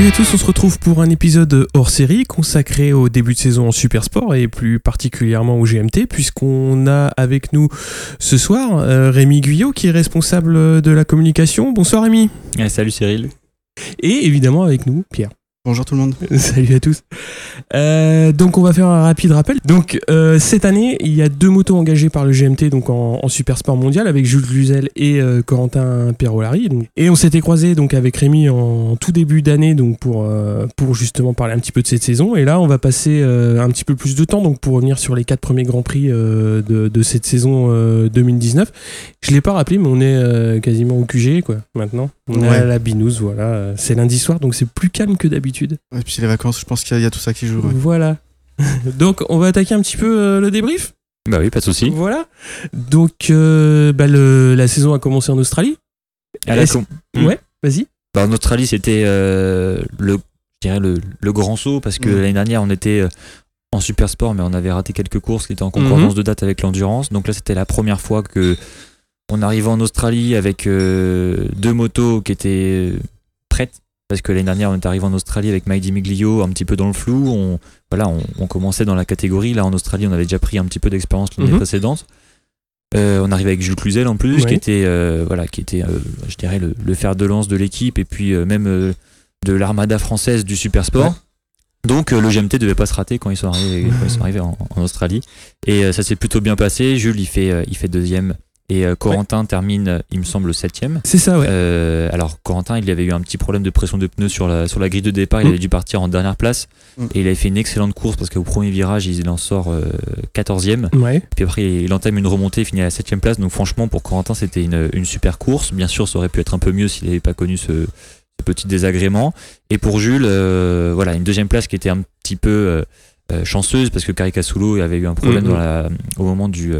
Salut à tous, on se retrouve pour un épisode hors série consacré au début de saison en Super Sport et plus particulièrement au GMT puisqu'on a avec nous ce soir euh, Rémi Guyot qui est responsable de la communication. Bonsoir Rémi. Salut Cyril. Et évidemment avec nous Pierre. Bonjour tout le monde. Salut à tous. Euh, donc on va faire un rapide rappel. Donc euh, cette année, il y a deux motos engagées par le GMT donc en, en Super Sport mondial avec Jules Cluzel et euh, Corentin Perolari. Donc. Et on s'était croisé donc avec Rémi en tout début d'année donc pour pour justement parler un petit peu de cette saison. Et là, on va passer un petit peu plus de temps donc pour revenir sur les quatre premiers grands prix de, de cette saison euh, 2019. Je l'ai pas rappelé, mais on est quasiment au QG quoi. Maintenant, on est à la Binous. Voilà, c'est lundi soir donc c'est plus calme que d'habitude. Et puis c'est les vacances, je pense qu'il y, a- il y a tout ça qui joue. ouais. Voilà. Donc, on va attaquer un petit peu euh, le débrief? Bah oui, pas de souci. Voilà. Donc, euh, bah, le- la saison a commencé en Australie. À la con- Hmm. Ouais, vas-y. Bah, en Australie, c'était euh, le, le, le grand saut parce que Mm. l'année dernière, on était en super sport, mais on avait raté quelques courses qui étaient en concordance Mhm. de date avec l'endurance. Donc là, c'était la première fois que on arrivait en Australie avec euh, deux motos qui étaient prêtes. Parce que l'année dernière, on est arrivé en Australie avec Mike Dimiglio un petit peu dans le flou. On, voilà, on, on commençait dans la catégorie. Là, en Australie, on avait déjà pris un petit peu d'expérience l'année Mhm. précédente. Euh, on arrivait avec Jules Cluzel en plus, Ouais. qui était, euh, voilà, qui était, euh, je dirais, le, le fer de lance de l'équipe et puis même de l'armada française du super sport. Ouais. Donc le GMT devait pas se rater quand ils sont arrivés, quand ils sont arrivés en, en Australie. Et ça s'est plutôt bien passé. Jules, il fait, il fait deuxième. Et euh, Corentin termine, euh, il me semble, septième. C'est ça, ouais. Euh, alors Corentin, il avait eu un petit problème de pression de pneus sur la, sur la grille de départ. Il Mm. avait dû partir en dernière place. Mm. Et il avait fait une excellente course parce qu'au premier virage, il en sort euh, 14e. Ouais. Puis après, il entame une remontée, il finit à la 7 place. Donc franchement, pour Corentin, c'était une, une super course. Bien sûr, ça aurait pu être un peu mieux s'il n'avait pas connu ce, ce petit désagrément. Et pour Jules, voilà, une deuxième place qui était un petit peu chanceuse parce que Caricasulo avait eu un problème dans la, au moment du,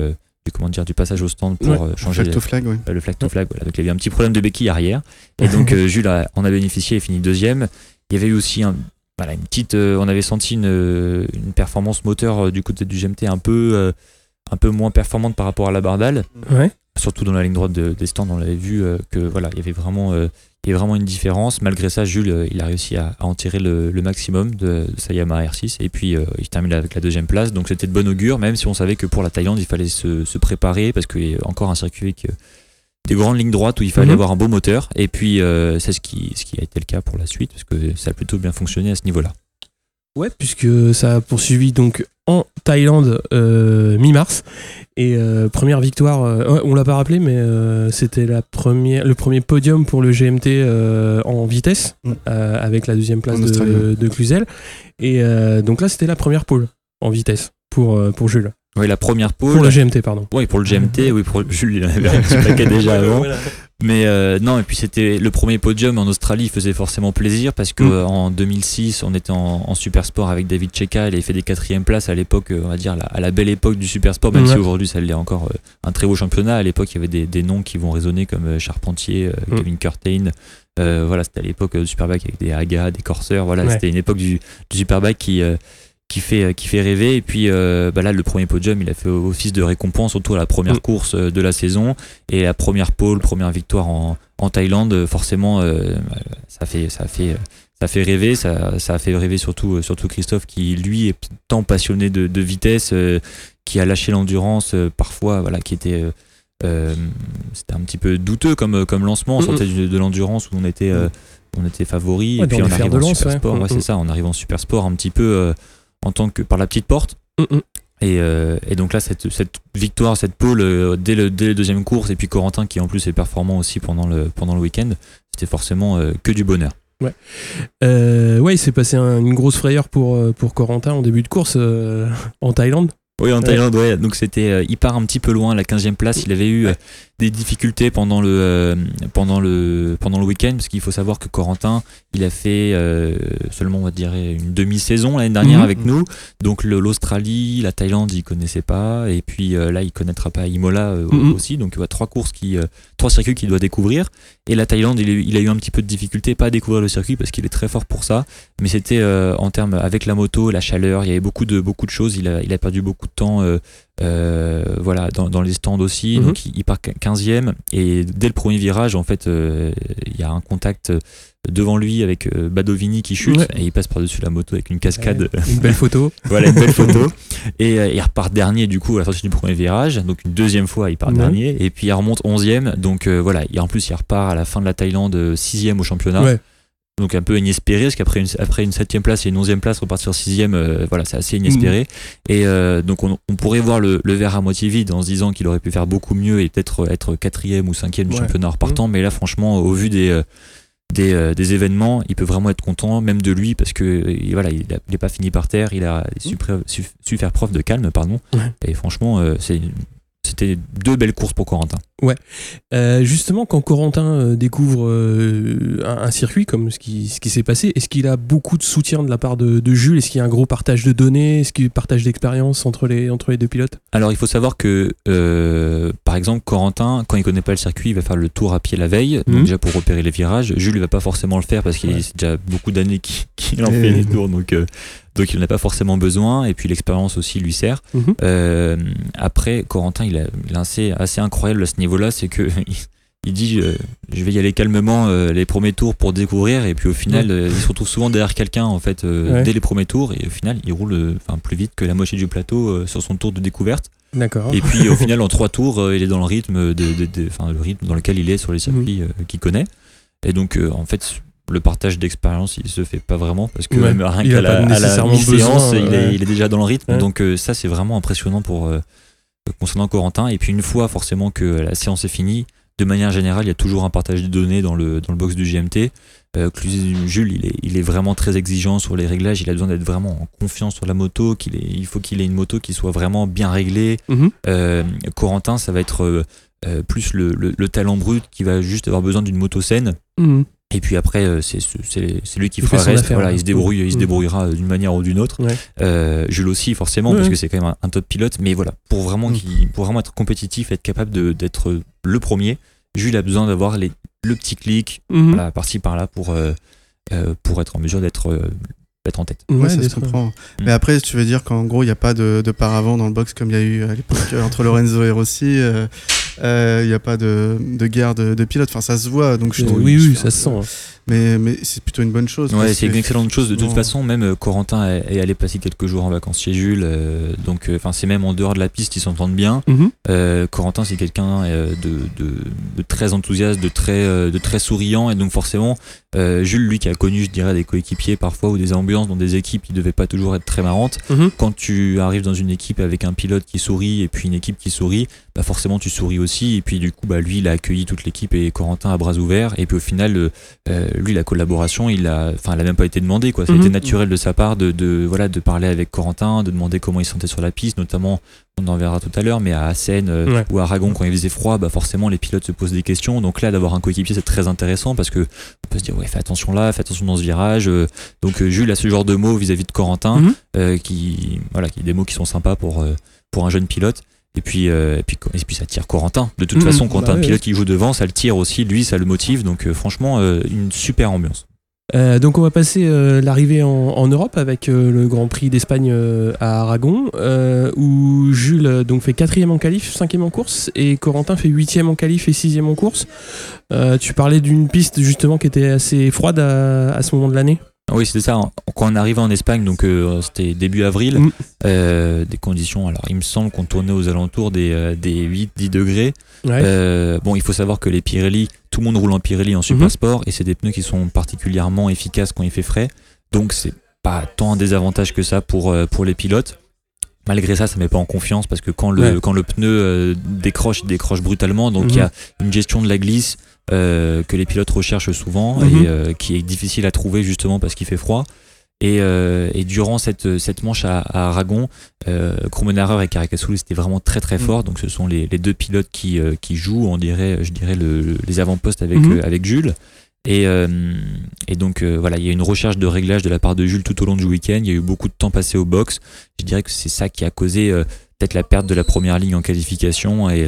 du, comment dire, du passage au stand pour Ouais. euh, changer Flag to flag, le flag to flag. Voilà. Donc il y avait un petit problème de béquille arrière. Et donc euh, Jules a- en a bénéficié et fini deuxième. Il y avait eu aussi un, voilà, une petite. euh, on avait senti une, une performance moteur euh, du côté du GMT un peu, un peu moins performante par rapport à la Bardal. Ouais. Surtout dans la ligne droite de- des stands, on avait vu que voilà, il y avait vraiment. Il y avait vraiment une différence. Malgré ça, Jules, euh, il a réussi à, à en tirer le, le maximum de, de sa Yamaha R6. Et puis, euh, il termine avec la deuxième place. Donc, c'était de bon augure, même si on savait que pour la Thaïlande, il fallait se, se préparer parce qu'il y a encore un circuit avec euh, des grandes lignes droites où il fallait Mhm. avoir un beau moteur. Et puis, euh, c'est ce qui, ce qui a été le cas pour la suite parce que ça a plutôt bien fonctionné à ce niveau-là. Ouais, puisque ça a poursuivi donc en Thaïlande euh, mi-mars. Et euh, première victoire, euh, ouais, on l'a pas rappelé, mais euh, c'était la première, le premier podium pour le GMT en vitesse, Mm. avec la deuxième place de, de Cluzel. Et donc là, c'était la première pole en vitesse pour, euh, pour Jules. Oui, la première pole. Pour le GMT, pardon. Oui, pour le GMT, oui, pour Jules, il en avait un petit paquet déjà avant. Voilà. Mais euh, non, et puis c'était le premier podium en Australie, il faisait forcément plaisir parce que Mm. euh, en 2006, on était en, en super sport avec David Cheka, il avait fait des quatrièmes places à l'époque, on va dire la- à la belle époque du super sport, même Ouais. si aujourd'hui ça l'est encore euh, un très beau championnat. À l'époque, il y avait des, des noms qui vont résonner comme euh, Charpentier, euh, Mm. Kevin Curtain. Euh, voilà, c'était à l'époque euh, du Superbike avec des Haga, des Corsair. Voilà, Ouais. c'était une époque du, du Superbike qui euh, qui fait qui fait rêver. Et puis euh, bah là, le premier podium, il a fait office de récompense, surtout à la première Mm. course euh, de la saison et la première pole, première victoire en, en Thaïlande. euh, Forcément, euh, ça fait ça fait ça fait rêver. Ça, ça a fait rêver surtout surtout Christophe qui lui est tant passionné de, de vitesse, euh, qui a lâché l'endurance parfois, voilà, qui était c'était un petit peu douteux comme, comme lancement. On sortait de, de l'endurance où on était, euh, on était favori. Ouais, et puis on arrive en super ouais. sport. Ouais, c'est ça, on arrive en super sport un petit peu en tant que par la petite porte. Mm, mm. Et, euh, et donc là, cette, cette victoire, cette pole euh, dès, le, dès le deuxième course, et puis Corentin qui en plus est performant aussi pendant le, pendant le week-end, c'était forcément euh, que du bonheur. Euh, ouais, il s'est passé un- une grosse frayeur pour, pour Corentin en début de course en Thaïlande. Oui, en Ouais. Thaïlande, ouais. Donc c'était, il part un petit peu loin, la 15e place. Il avait eu des difficultés pendant le, euh, pendant le, pendant le week-end, parce qu'il faut savoir que Corentin, il a fait euh, seulement, on va dire, une demi-saison l'année dernière Mhm. avec nous. Donc l'Australie, la Thaïlande, il connaissait pas. Et puis euh, là, il connaîtra pas Imola Mhm. aussi. Donc il voit trois courses, qui, trois circuits qu'il doit découvrir. Et la Thaïlande, il, a eu un petit peu de difficulté, pas à découvrir le circuit parce qu'il est très fort pour ça. Mais c'était en termes avec la moto, la chaleur, il y avait beaucoup de, beaucoup de choses. Il a, il a perdu beaucoup de temps. Euh, euh, voilà, dans, dans les stands aussi. Mhm. Donc il, il part 15e et dès le premier virage, en fait, euh, il y a un contact devant lui avec euh, Badovini qui chute Ouais. et il passe par-dessus la moto avec une cascade. Une belle photo. voilà, une belle photo. Et euh, il repart dernier du coup à la sortie du premier virage. Donc une deuxième fois, il part Ouais. dernier et puis il remonte 11e. Donc euh, voilà, et en plus il repart à la fin de la Thaïlande 6e au championnat. Donc un peu inespéré, parce qu'après une, après une septième place et une onzième place, repartir sixième, euh, voilà, c'est assez inespéré. Et euh, donc on, on pourrait voir le, le verre à moitié vide en se disant qu'il aurait pu faire beaucoup mieux et peut-être être quatrième ou cinquième du Ouais. championnat en repartant. Mais là, franchement, au vu des, euh, des, euh, des événements, il peut vraiment être content, même de lui, parce que euh, voilà, il n'est pas fini par terre, il a su, pré- su- su faire preuve de calme, pardon. Ouais. Et franchement, euh, c'était deux belles courses pour Corentin. Euh, justement, quand Corentin euh, découvre euh, un, un circuit comme ce qui, ce qui s'est passé, est-ce qu'il a beaucoup de soutien de la part de, de Jules? Est-ce qu'il y a un gros partage de données? Est-ce qu'il y a un partage d'expérience entre les, entre les deux pilotes? Alors il faut savoir que, euh, par exemple, Corentin, quand il connaît pas le circuit, il va faire le tour à pied la veille, Mhm. donc déjà pour repérer les virages. Jules il va pas forcément le faire parce qu'il Ouais. c'est déjà beaucoup d'années qu'il en fait les tours, donc, euh, donc il n'en a pas forcément besoin. Et puis l'expérience aussi lui sert. Mhm. Euh, après, Corentin, il a, il a assez, assez incroyable à ce niveau-là, c'est que il, dit euh, je vais y aller calmement euh, les premiers tours pour découvrir, et puis au final, euh, il se retrouve souvent derrière quelqu'un en fait Ouais. dès les premiers tours, et au final, il roule plus vite que la moitié du plateau sur son tour de découverte. D'accord. Et puis au final, en trois tours, il est dans le rythme, de, de- de- enfin, le rythme dans lequel il est sur les circuits euh, qu'il connaît. Et donc, en fait, le partage d'expérience, il se fait pas vraiment parce que Ouais, même rien il qu'à la, à la mi-séance, il, est, il est déjà dans le rythme. Donc ça, c'est vraiment impressionnant pour concernant Corentin. Et puis une fois forcément que la séance est finie, de manière générale, il y a toujours un partage de données dans le, dans le box du GMT. Euh, Jules, il est, il est vraiment très exigeant sur les réglages. Il a besoin d'être vraiment en confiance sur la moto. Qu'il il faut qu'il ait une moto qui soit vraiment bien réglée. Mhm. Euh, Corentin, ça va être euh, euh, plus le, le- le talent brut qui va juste avoir besoin d'une moto saine. Mhm. Et puis après, euh, c'est lui qui Il fera le reste. affaire, voilà, ouais. il se débrouille, il se Mm. débrouillera d'une manière ou d'une autre. Ouais. Euh, Jules aussi, forcément, Ouais, parce ouais. que c'est quand même un, un top pilote. Mais voilà, pour vraiment, Mm. qu'il- pour vraiment être compétitif, être capable d'être le premier, Jules a besoin d'avoir le petit clic, Mhm. voilà, par-ci par-là, pour, euh, euh, pour être en mesure d'être euh, en tête. Ouais, Ouais, ça se d'être- comprend. Mm. Mais après, tu veux dire qu'en gros, il n'y a pas de, de paravent dans le box comme il y a eu à l'époque entre Lorenzo et Rossi. euh, Il n'y a pas de, de guerre de, de pilote. Enfin, ça se voit. Donc je Euh, oui, oui, ça se sent. Mais, mais c'est plutôt une bonne chose. Ouais, c'est une excellente chose. De toute façon, même euh, Corentin est est allé passer quelques jours en vacances chez Jules. euh, donc, euh, enfin, c'est même en dehors de la piste, ils s'entendent bien. Mhm. Euh, Corentin, c'est quelqu'un de, de, de très enthousiaste, de très, de très souriant. Et donc, forcément, euh, Jules, lui, qui a connu, je dirais, des coéquipiers parfois ou des ambiances dans des équipes qui devaient pas toujours être très marrantes. Mhm. Quand tu arrives dans une équipe avec un pilote qui sourit et puis une équipe qui sourit, bah forcément, tu souris aussi. Et puis, du coup, bah, lui, il a accueilli toute l'équipe et Corentin à bras ouverts. Et puis, au final, euh, lui, la collaboration, il a, enfin, elle a même pas été demandée, quoi. Ça a Mhm. été naturel de sa part de, de, voilà, de parler avec Corentin, de demander comment il se sentait sur la piste, notamment, on en verra tout à l'heure, mais à Assen euh, Ouais. ou à Aragon, quand il faisait froid, bah, forcément, les pilotes se posent des questions. Donc là, d'avoir un coéquipier, c'est très intéressant parce que on peut se dire, ouais, fais attention là, fais attention dans ce virage. Euh, Donc, euh, Jules a ce genre de mots vis-à-vis de Corentin, Mhm. euh, qui, voilà, qui des mots qui sont sympas pour, pour un jeune pilote. Et puis, euh, et puis, et puis ça tire Corentin. De toute Mhm. façon, quand Bah un ouais, pilote qui joue devant, ça le tire aussi. Lui, ça le motive. Donc, euh, franchement, euh, une super ambiance. Donc on va passer l'arrivée en, en Europe avec le Grand Prix d'Espagne à Aragon où Jules donc fait quatrième en qualif, cinquième en course et Corentin fait huitième en qualif et sixième en course. Tu parlais d'une piste justement qui était assez froide à, à ce moment de l'année. Ah Oui, c'était ça. Quand on arrivait en Espagne, donc euh, c'était début avril, Mm. euh, des conditions. Alors, il me semble qu'on tournait aux alentours des, euh, des 8-10 degrés. Ouais. Euh, bon, il faut savoir que les Pirelli, tout le monde roule en Pirelli en super Mhm. sport et c'est des pneus qui sont particulièrement efficaces quand il fait frais. Donc, c'est pas tant un désavantage que ça pour, pour les pilotes. Malgré ça, ça met pas en confiance parce que quand le, Ouais. quand le pneu décroche, il décroche brutalement. Donc, il y a une gestion de la glisse euh, que les pilotes recherchent souvent Mhm. et euh, qui est difficile à trouver justement parce qu'il fait froid. Et, euh, et durant cette, cette manche à, à Aragon, euh, et Caricasoli c'était vraiment très très Mm. fort. Donc ce sont les, les deux pilotes qui, qui jouent, on dirait, je dirais, le, le- les avant-postes avec, Mhm. avec Jules. Et, et donc voilà, il y a une recherche de réglage de la part de Jules tout au long du week-end. Il y a eu beaucoup de temps passé au box. Je dirais que c'est ça qui a causé peut-être la perte de la première ligne en qualification et,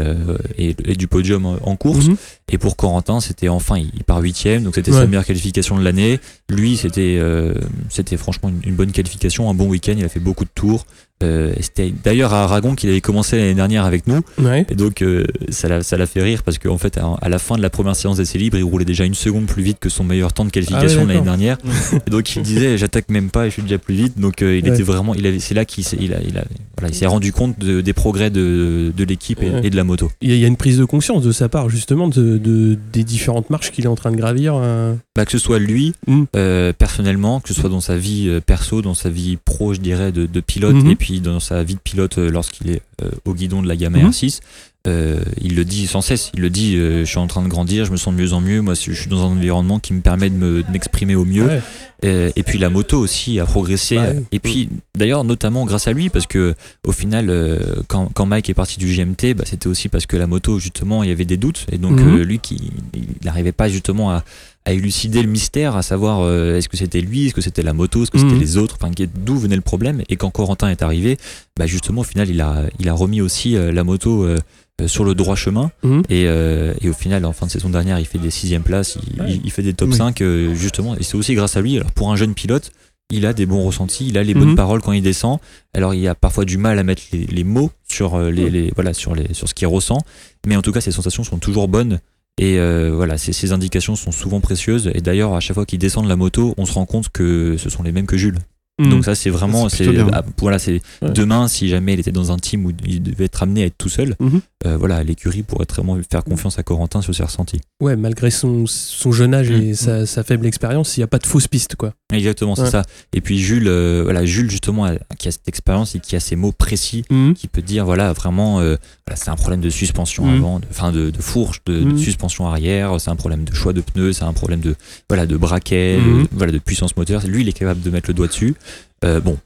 et, et du podium en- course. Mhm. Et pour Corentin, c'était enfin, il part huitième, donc c'était Ouais. sa meilleure qualification de l'année. Lui, c'était euh, c'était franchement une, une bonne qualification, un bon week-end. Il a fait beaucoup de tours. Euh, c'était d'ailleurs à Aragon qu'il avait commencé l'année dernière avec nous. Ouais. Et donc euh, ça l'a fait rire parce qu'en fait, à, à la fin de la première séance d'essai libre, il roulait déjà une seconde plus vite que son meilleur temps de qualification Ah ouais, l'année dernière. Et donc il disait, j'attaque même pas et je suis déjà plus vite. Donc euh, il était vraiment, il c'est là qu'il s'est, il a, il a, voilà, il s'est rendu compte de- des progrès de, de l'équipe et, et de la moto. Il y, a- il y a une prise de conscience de sa part, justement, de, de- des différentes marches qu'il est en train de gravir. euh. bah, que ce soit lui Mm. euh, personnellement, que ce soit dans sa vie euh, perso, dans sa vie pro, je dirais, de, de pilote, Mhm. et puis dans sa vie de pilote lorsqu'il est euh, au guidon de la gamme Mhm. R6. Euh, il le dit sans cesse, il le dit, euh, je suis en train de grandir, je me sens de mieux en mieux, moi je suis dans un environnement qui me permet de me- m'exprimer au mieux. Ouais. Euh, et puis la moto aussi a progressé. Ouais. Et puis d'ailleurs notamment grâce à lui parce que au final euh, quand, quand Mike est parti du GMT, bah, c'était aussi parce que la moto justement il y avait des doutes et donc euh, lui qui il n'arrivait pas justement à, à élucider le mystère, à savoir euh, est-ce que c'était lui, est-ce que c'était la moto, est-ce que c'était Mhm. les autres, enfin d'où venait le problème. Et quand Corentin est arrivé, bah, justement au final il a il a remis aussi euh, la moto euh, sur le droit chemin Mhm. et, euh, et au final, en fin de saison dernière, il fait des sixièmes places, il, Ouais. il- il fait des top Oui. 5, euh, justement. Et c'est aussi grâce à lui. Alors, pour un jeune pilote, il a des bons ressentis, il a les Mhm. bonnes paroles quand il descend. Alors, il a parfois du mal à mettre les, les mots sur, euh, les, les- voilà, sur, les, sur ce qu'il ressent. Mais en tout cas, ses sensations sont toujours bonnes. Et euh, voilà, ces, ces indications sont souvent précieuses. Et d'ailleurs, à chaque fois qu'il descend de la moto, on se rend compte que ce sont les mêmes que Jules. Mhm. Donc ça, c'est vraiment, C'est ah, voilà, c'est Ouais. demain si jamais il était dans un team où il devait être amené à être tout seul, Mhm. euh, voilà, l'écurie pourrait vraiment faire confiance à Corentin sur ses ressentis. Ouais, malgré son, son jeune âge et Mhm. sa, sa faible expérience, il n'y a pas de fausse piste, quoi. Exactement, c'est Ouais. ça. Et puis Jules, euh, voilà, Jules justement a- qui a cette expérience et qui a ces mots précis, Mhm. qui peut dire voilà vraiment, euh, voilà, c'est un problème de suspension avant, de- enfin de, de fourche, de, de suspension arrière, c'est un problème de choix de pneus, c'est un problème de voilà de braquet, de, voilà de puissance moteur. Lui, il est capable de mettre le doigt dessus. Euh, bon,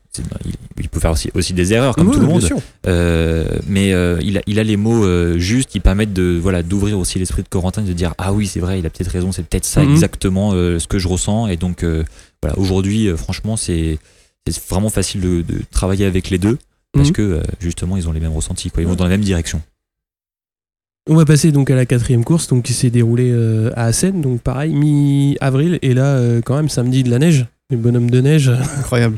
il, il peut faire aussi, aussi des erreurs comme tout le monde. Euh, mais euh, il, a, il a les mots euh, justes qui permettent de voilà d'ouvrir aussi l'esprit de Corentin et de dire ah oui c'est vrai il a peut-être raison c'est peut-être ça Mhm. exactement euh, ce que je ressens et donc euh, voilà aujourd'hui euh, franchement c'est c'est vraiment facile de, de travailler avec les deux parce Mhm. que euh, justement ils ont les mêmes ressentis quoi ils vont dans la même direction On va passer donc à la quatrième course, donc qui s'est déroulée euh, à Assen, donc pareil, mi-avril, et là, euh, quand même, samedi de la neige, les bonhommes de neige. Incroyable.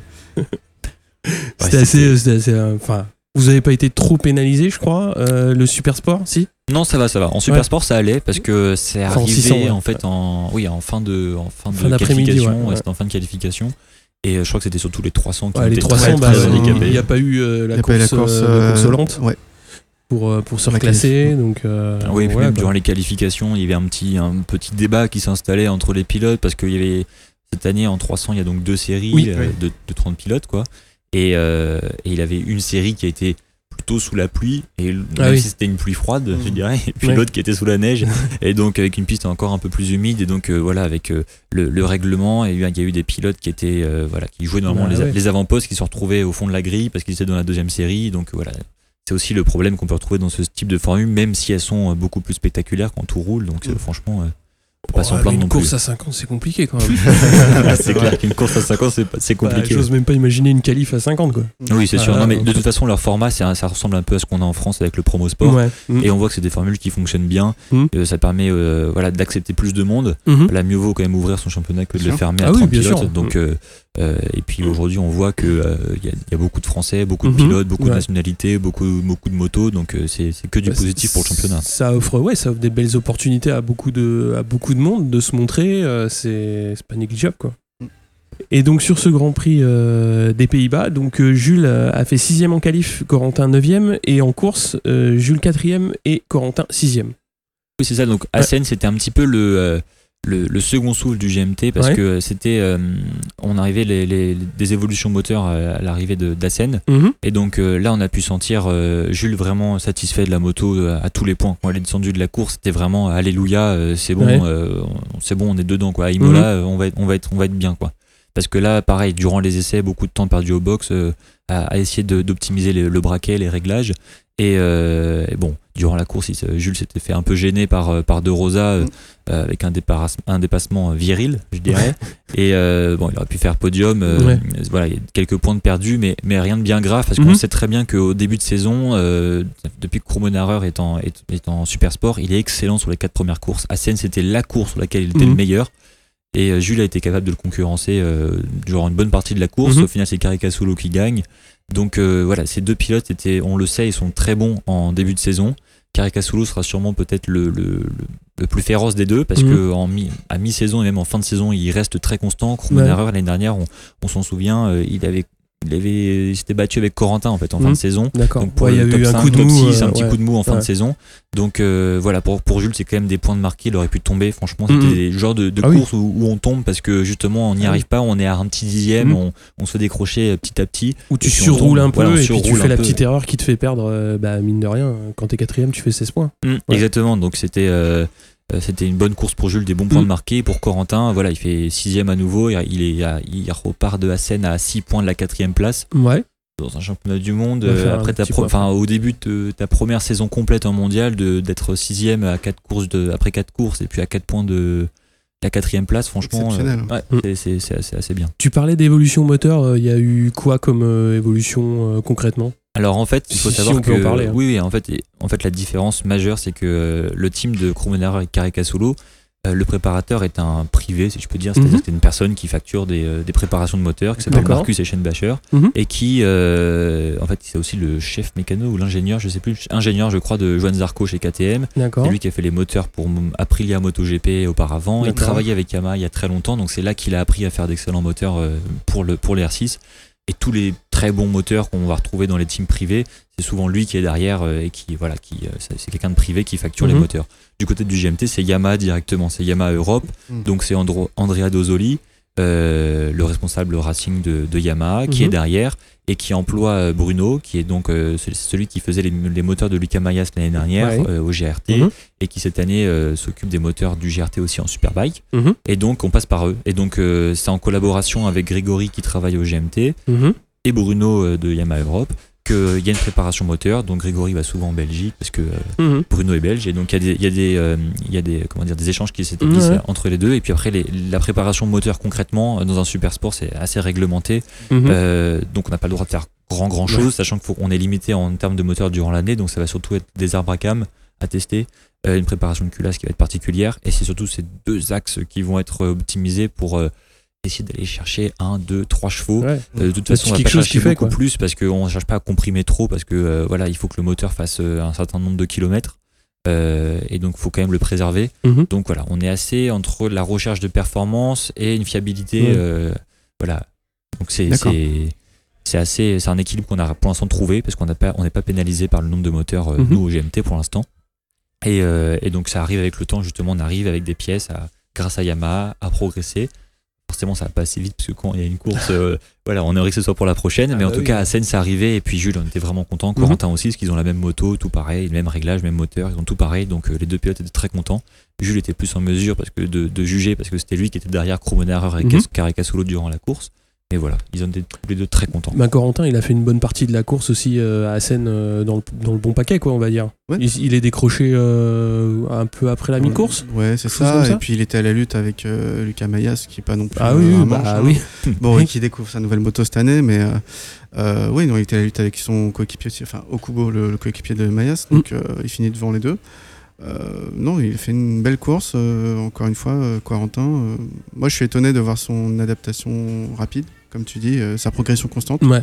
C'était assez, c'était assez, euh, enfin, vous avez pas été trop pénalisé, je crois, euh, le super sport, si? Non ça va ça va en super Ouais. sport ça allait parce que c'est Enfin, en arrivé 600, ouais. en fait en oui en fin de en fin de Fin qualification ouais, ouais. c'était en fin de qualification et euh, je crois que c'était surtout les 300 qui Ouais, ont les été 300, très, bah, très il n'y a pas eu euh, la, y a course, pas eu la course, euh, la course euh, lente ouais. pour, euh, pour se La reclasser. Donc, euh, Oui, et puis voilà, même durant les qualifications, il y avait un petit, un petit débat qui s'installait entre les pilotes parce qu'il y avait cette année en 300, il y a donc deux séries Oui. euh, Oui. de, de 30 pilotes, quoi. Et, euh, et il avait une série qui a été plutôt sous la pluie, et Ah même oui. si c'était une pluie froide, je Mhm. dirais, et puis Ouais. l'autre qui était sous la neige, et donc avec une piste encore un peu plus humide, et donc euh, voilà, avec euh, le, le règlement, et il y a eu des pilotes qui étaient, euh, voilà, qui jouaient normalement Bah les, a- ouais. les avant-postes, qui se retrouvaient au fond de la grille parce qu'ils étaient dans la deuxième série, donc voilà. C'est aussi le problème qu'on peut retrouver dans ce type de formule, même si elles sont beaucoup plus spectaculaires quand tout roule. Donc Mm. franchement, euh, pas Oh, s'en plaindre une course à 50, c'est compliqué quand même. c'est clair qu'une course à 50, c'est pas- c'est Bah, compliqué. J'ose même pas imaginer une qualif à 50, quoi. oui, c'est sûr. Non, mais de toute façon, leur format, c'est un- ça ressemble un peu à ce qu'on a en France avec le promo sport. Ouais. Mm. Et on voit que c'est des formules qui fonctionnent bien. Mm. Euh, ça permet euh, voilà, d'accepter plus de monde. Mhm. Là, mieux vaut quand même ouvrir son championnat que de le fermer Ah à oui, 30 bien pilotes. Donc, euh, euh, et puis aujourd'hui, on voit qu'il y, a- y a beaucoup de Français, beaucoup de Mhm. pilotes, beaucoup de nationalités, beaucoup, beaucoup de motos. Donc euh, c'est que du Bah, positif pour le championnat. Ça offre, ouais, ça offre des belles opportunités à beaucoup de, à beaucoup de monde de se montrer. euh, c'est pas négligeable, quoi. Et donc sur ce Grand Prix euh, des Pays-Bas, donc euh, Jules euh, a fait sixième en qualif, Corentin 9 et en course euh, Jules quatrième et Corentin sixième. Oui, c'est ça. Donc, Assen, c'était un petit peu le, euh, le, le second souffle du GMT parce Ouais. que c'était. euh, on arrivait les, les- des évolutions moteurs à, l'arrivée de- d'Assen. Mhm. Et donc euh, là, on a pu sentir euh, Jules vraiment satisfait de la moto à tous les points. Quand elle est descendue de la course, c'était vraiment Alléluia, c'est bon, Ouais. c'est bon, on est dedans quoi. À Imola, euh, on va être, on va être, on va être bien quoi. parce que là, pareil, durant les essais, beaucoup de temps perdu au box à, à essayer d'optimiser le, braquet, les réglages. Et, et bon, durant la course, il Jules s'était fait un peu gêner par, euh, par De Rosa euh, Mm. euh, avec un, un dépassement viril, je dirais. et euh, bon, il aurait pu faire podium. Ouais. Voilà, il y a quelques points de perdus, mais, mais rien de bien grave parce qu'on Mhm. sait très bien qu'au début de saison, depuis que Chromonareur est en, est, est en super sport, il est excellent sur les quatre premières courses. Assen, c'était la course sur laquelle il était le meilleur. Et Jules a été capable de le concurrencer euh, durant une bonne partie de la course. Mhm. Au final, c'est Caricasulo qui gagne. Donc euh, voilà, ces deux pilotes étaient, on le sait, ils sont très bons en début de saison. Caricasulo sera sûrement peut-être le, le, le- plus féroce des deux parce Mhm. que en mi, à mi-saison et même en fin de saison, il reste très constant. Chromonareur, l'année dernière, on, on s'en souvient, euh, il avait, il avait, il s'était battu avec Corentin en fait en fin Mhm. de saison. D'accord. Donc pour Ouais, il y a le eu top un 5, coup de top mou. 6, euh, un petit ouais. coup de mou en fin Ouais. de saison. Donc euh, voilà, pour, pour Jules, c'est quand même des points de marqué. Il aurait pu tomber. Franchement, c'était Mhm. des genres de, de Ah oui. où, où on tombe parce que justement, on n'y Ah arrive pas. On est à un petit dixième, Mhm. on, on se décrocher euh, petit à petit. Où tu surroules un peu Voilà, et puis tu fais la petite erreur qui te fait perdre, euh, bah, mine de rien, quand t'es quatrième, tu fais 16 points. Mhm. Exactement. Donc c'était euh, euh, c'était une bonne course pour Jules, des bons points de marqué. Pour Corentin, voilà, il fait sixième à nouveau. Il, il est, à- il repart de Assen à 6 points de la quatrième place. Ouais. dans un championnat du monde euh, après ta pro- au début de ta première saison complète en mondial de d'être sixième à quatre courses de après quatre courses et puis à quatre points de la quatrième place franchement Exceptionnel. ouais, Mm. c'est- c'est c'est assez, assez bien Tu parlais d'évolution moteur, euh, il y a eu quoi comme euh, évolution euh, concrètement? Alors en fait il faut Si- si savoir on que peut en parler, hein. oui, oui en fait et- en fait la différence majeure c'est que euh, le team de Chromonara et Caricasolo euh, le préparateur est un privé, si je peux dire, c'est-à-dire Mhm. c'est une personne qui facture des, euh, des préparations de moteurs, qui s'appelle. Marcus Eschenbacher, Mhm. et qui, euh, en fait, c'est aussi le chef mécano ou l'ingénieur, je sais plus, ingénieur, je crois, de Joan Zarco chez KTM. C'est lui qui a fait les moteurs pour M- Aprilia MotoGP auparavant. Il travaillait avec Yamaha il y a très longtemps, donc c'est là qu'il a appris à faire d'excellents moteurs pour, le, pour les R6. Et tous les très bons moteurs qu'on va retrouver dans les teams privés, c'est souvent lui qui est derrière euh, et qui, voilà, qui, euh, c'est quelqu'un de privé qui facture les Mhm. moteurs. Du côté du GMT, c'est Yamaha directement, c'est Yamaha Europe, Mhm. donc c'est Andro- Andrea Dosoli, euh, le responsable racing de, de Yamaha, qui Mhm. est derrière et qui emploie euh, Bruno, qui est donc euh, ce- celui qui faisait les, les moteurs de Lucas Mayas l'année dernière Ouais. euh, au GRT Mhm. et qui cette année s'occupe des moteurs du GRT aussi en Superbike. Mhm. Et donc on passe par eux. Et donc c'est en collaboration avec Grégory qui travaille au GMT Mhm. et Bruno de Yamaha Europe qu'il y a une préparation moteur. Donc Grégory va souvent en Belgique parce que euh, Mhm. Bruno est belge et donc il y a des, il y a des, euh, il y a des, comment dire, des échanges qui s'établissent euh, entre les deux. Et puis après les- la préparation moteur concrètement euh, dans un super sport c'est assez réglementé. Mhm. Euh, donc on n'a pas le droit de faire grand grand chose, Ouais. sachant qu'on est limité en termes de moteur durant l'année, donc ça va surtout être des arbres à cam à tester, euh, une préparation de culasse qui va être particulière, et c'est surtout ces deux axes qui vont être euh, optimisés pour d'aller chercher un, deux, trois chevaux. Ouais. Euh, de toute façon, on va quelque pas chose chercher qui fait, beaucoup quoi. plus parce qu'on ne cherche pas à comprimer trop parce que euh, voilà, il faut que le moteur fasse euh, un certain nombre de kilomètres. Euh, et donc, il faut quand même le préserver. Mhm. Donc voilà, on est assez entre la recherche de performance et une fiabilité. Voilà. Donc c'est assez c'est un équilibre qu'on a pour l'instant trouvé parce qu'on n'a pas on n'est pas pénalisé par le nombre de moteurs euh, Mhm. nous au GMT pour l'instant. Et, euh, et donc ça arrive avec le temps justement, on arrive avec des pièces à, grâce à Yamaha à progresser. Forcément, ça va pas assez vite parce que quand il y a une course, euh, voilà, on aimerait que ce soit pour la prochaine. Ah mais en bah tout oui. cas, à Seine, c'est arrivé. Et puis Jules, on était vraiment content. Corentin aussi, parce qu'ils ont la même moto, tout pareil, le même réglage, même moteur, ils ont tout pareil. Donc euh, les deux pilotes étaient très contents. Jules était plus en mesure parce que de, de juger parce que c'était lui qui était derrière Chromonareur et Mhm. Caricasolo durant la course. Mais voilà, ils ont été tous les deux très contents. Bah, Corentin, il a fait une bonne partie de la course aussi euh, à Seine euh, dans, le, dans le bon paquet, quoi, on va dire. Ouais. Il, il est décroché euh, un peu après la mi-course. Ouais, c'est ça. ça Et puis il était à la lutte avec euh, Lucas Mayas, qui est pas non plus Ah euh, oui, un manche, bah hein. oui. Bon, et qui découvre sa nouvelle moto cette année, mais euh, euh, oui, non, il était à la lutte avec son coéquipier aussi, enfin Okubo, le, le coéquipier de Mayas, Mm. donc euh, il finit devant les deux. Euh, non, il a fait une belle course, euh, encore une fois, euh, Corentin. euh, moi, je suis étonné de voir son adaptation rapide, comme tu dis, euh, sa progression constante. Ouais.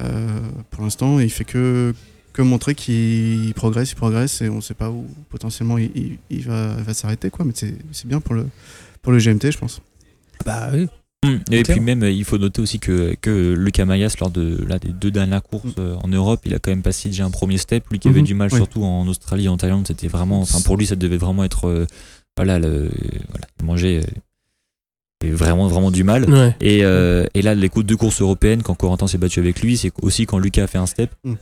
Euh, pour l'instant, il fait que, que montrer qu'il progresse, il progresse, et on ne sait pas où potentiellement il, il- il va, va s'arrêter, quoi. Mais c'est c'est bien pour le, pour le GMT, je pense. Bah oui. Mm. Et Clair. puis même, il faut noter aussi que, que Lucas Mayas, lors de là, des deux dernières courses Mm. euh, en Europe, il a quand même passé déjà un premier step. Lui qui avait Mhm. du mal, Oui. surtout en Australie et en Thaïlande, c'était vraiment, enfin pour lui, ça devait vraiment être, euh, voilà, le, voilà, il mangeait vraiment, vraiment du mal. Ouais. Et, euh, et là, les coups de deux courses européennes, quand Corentin s'est battu avec lui, c'est aussi quand Lucas a fait un step. Mm.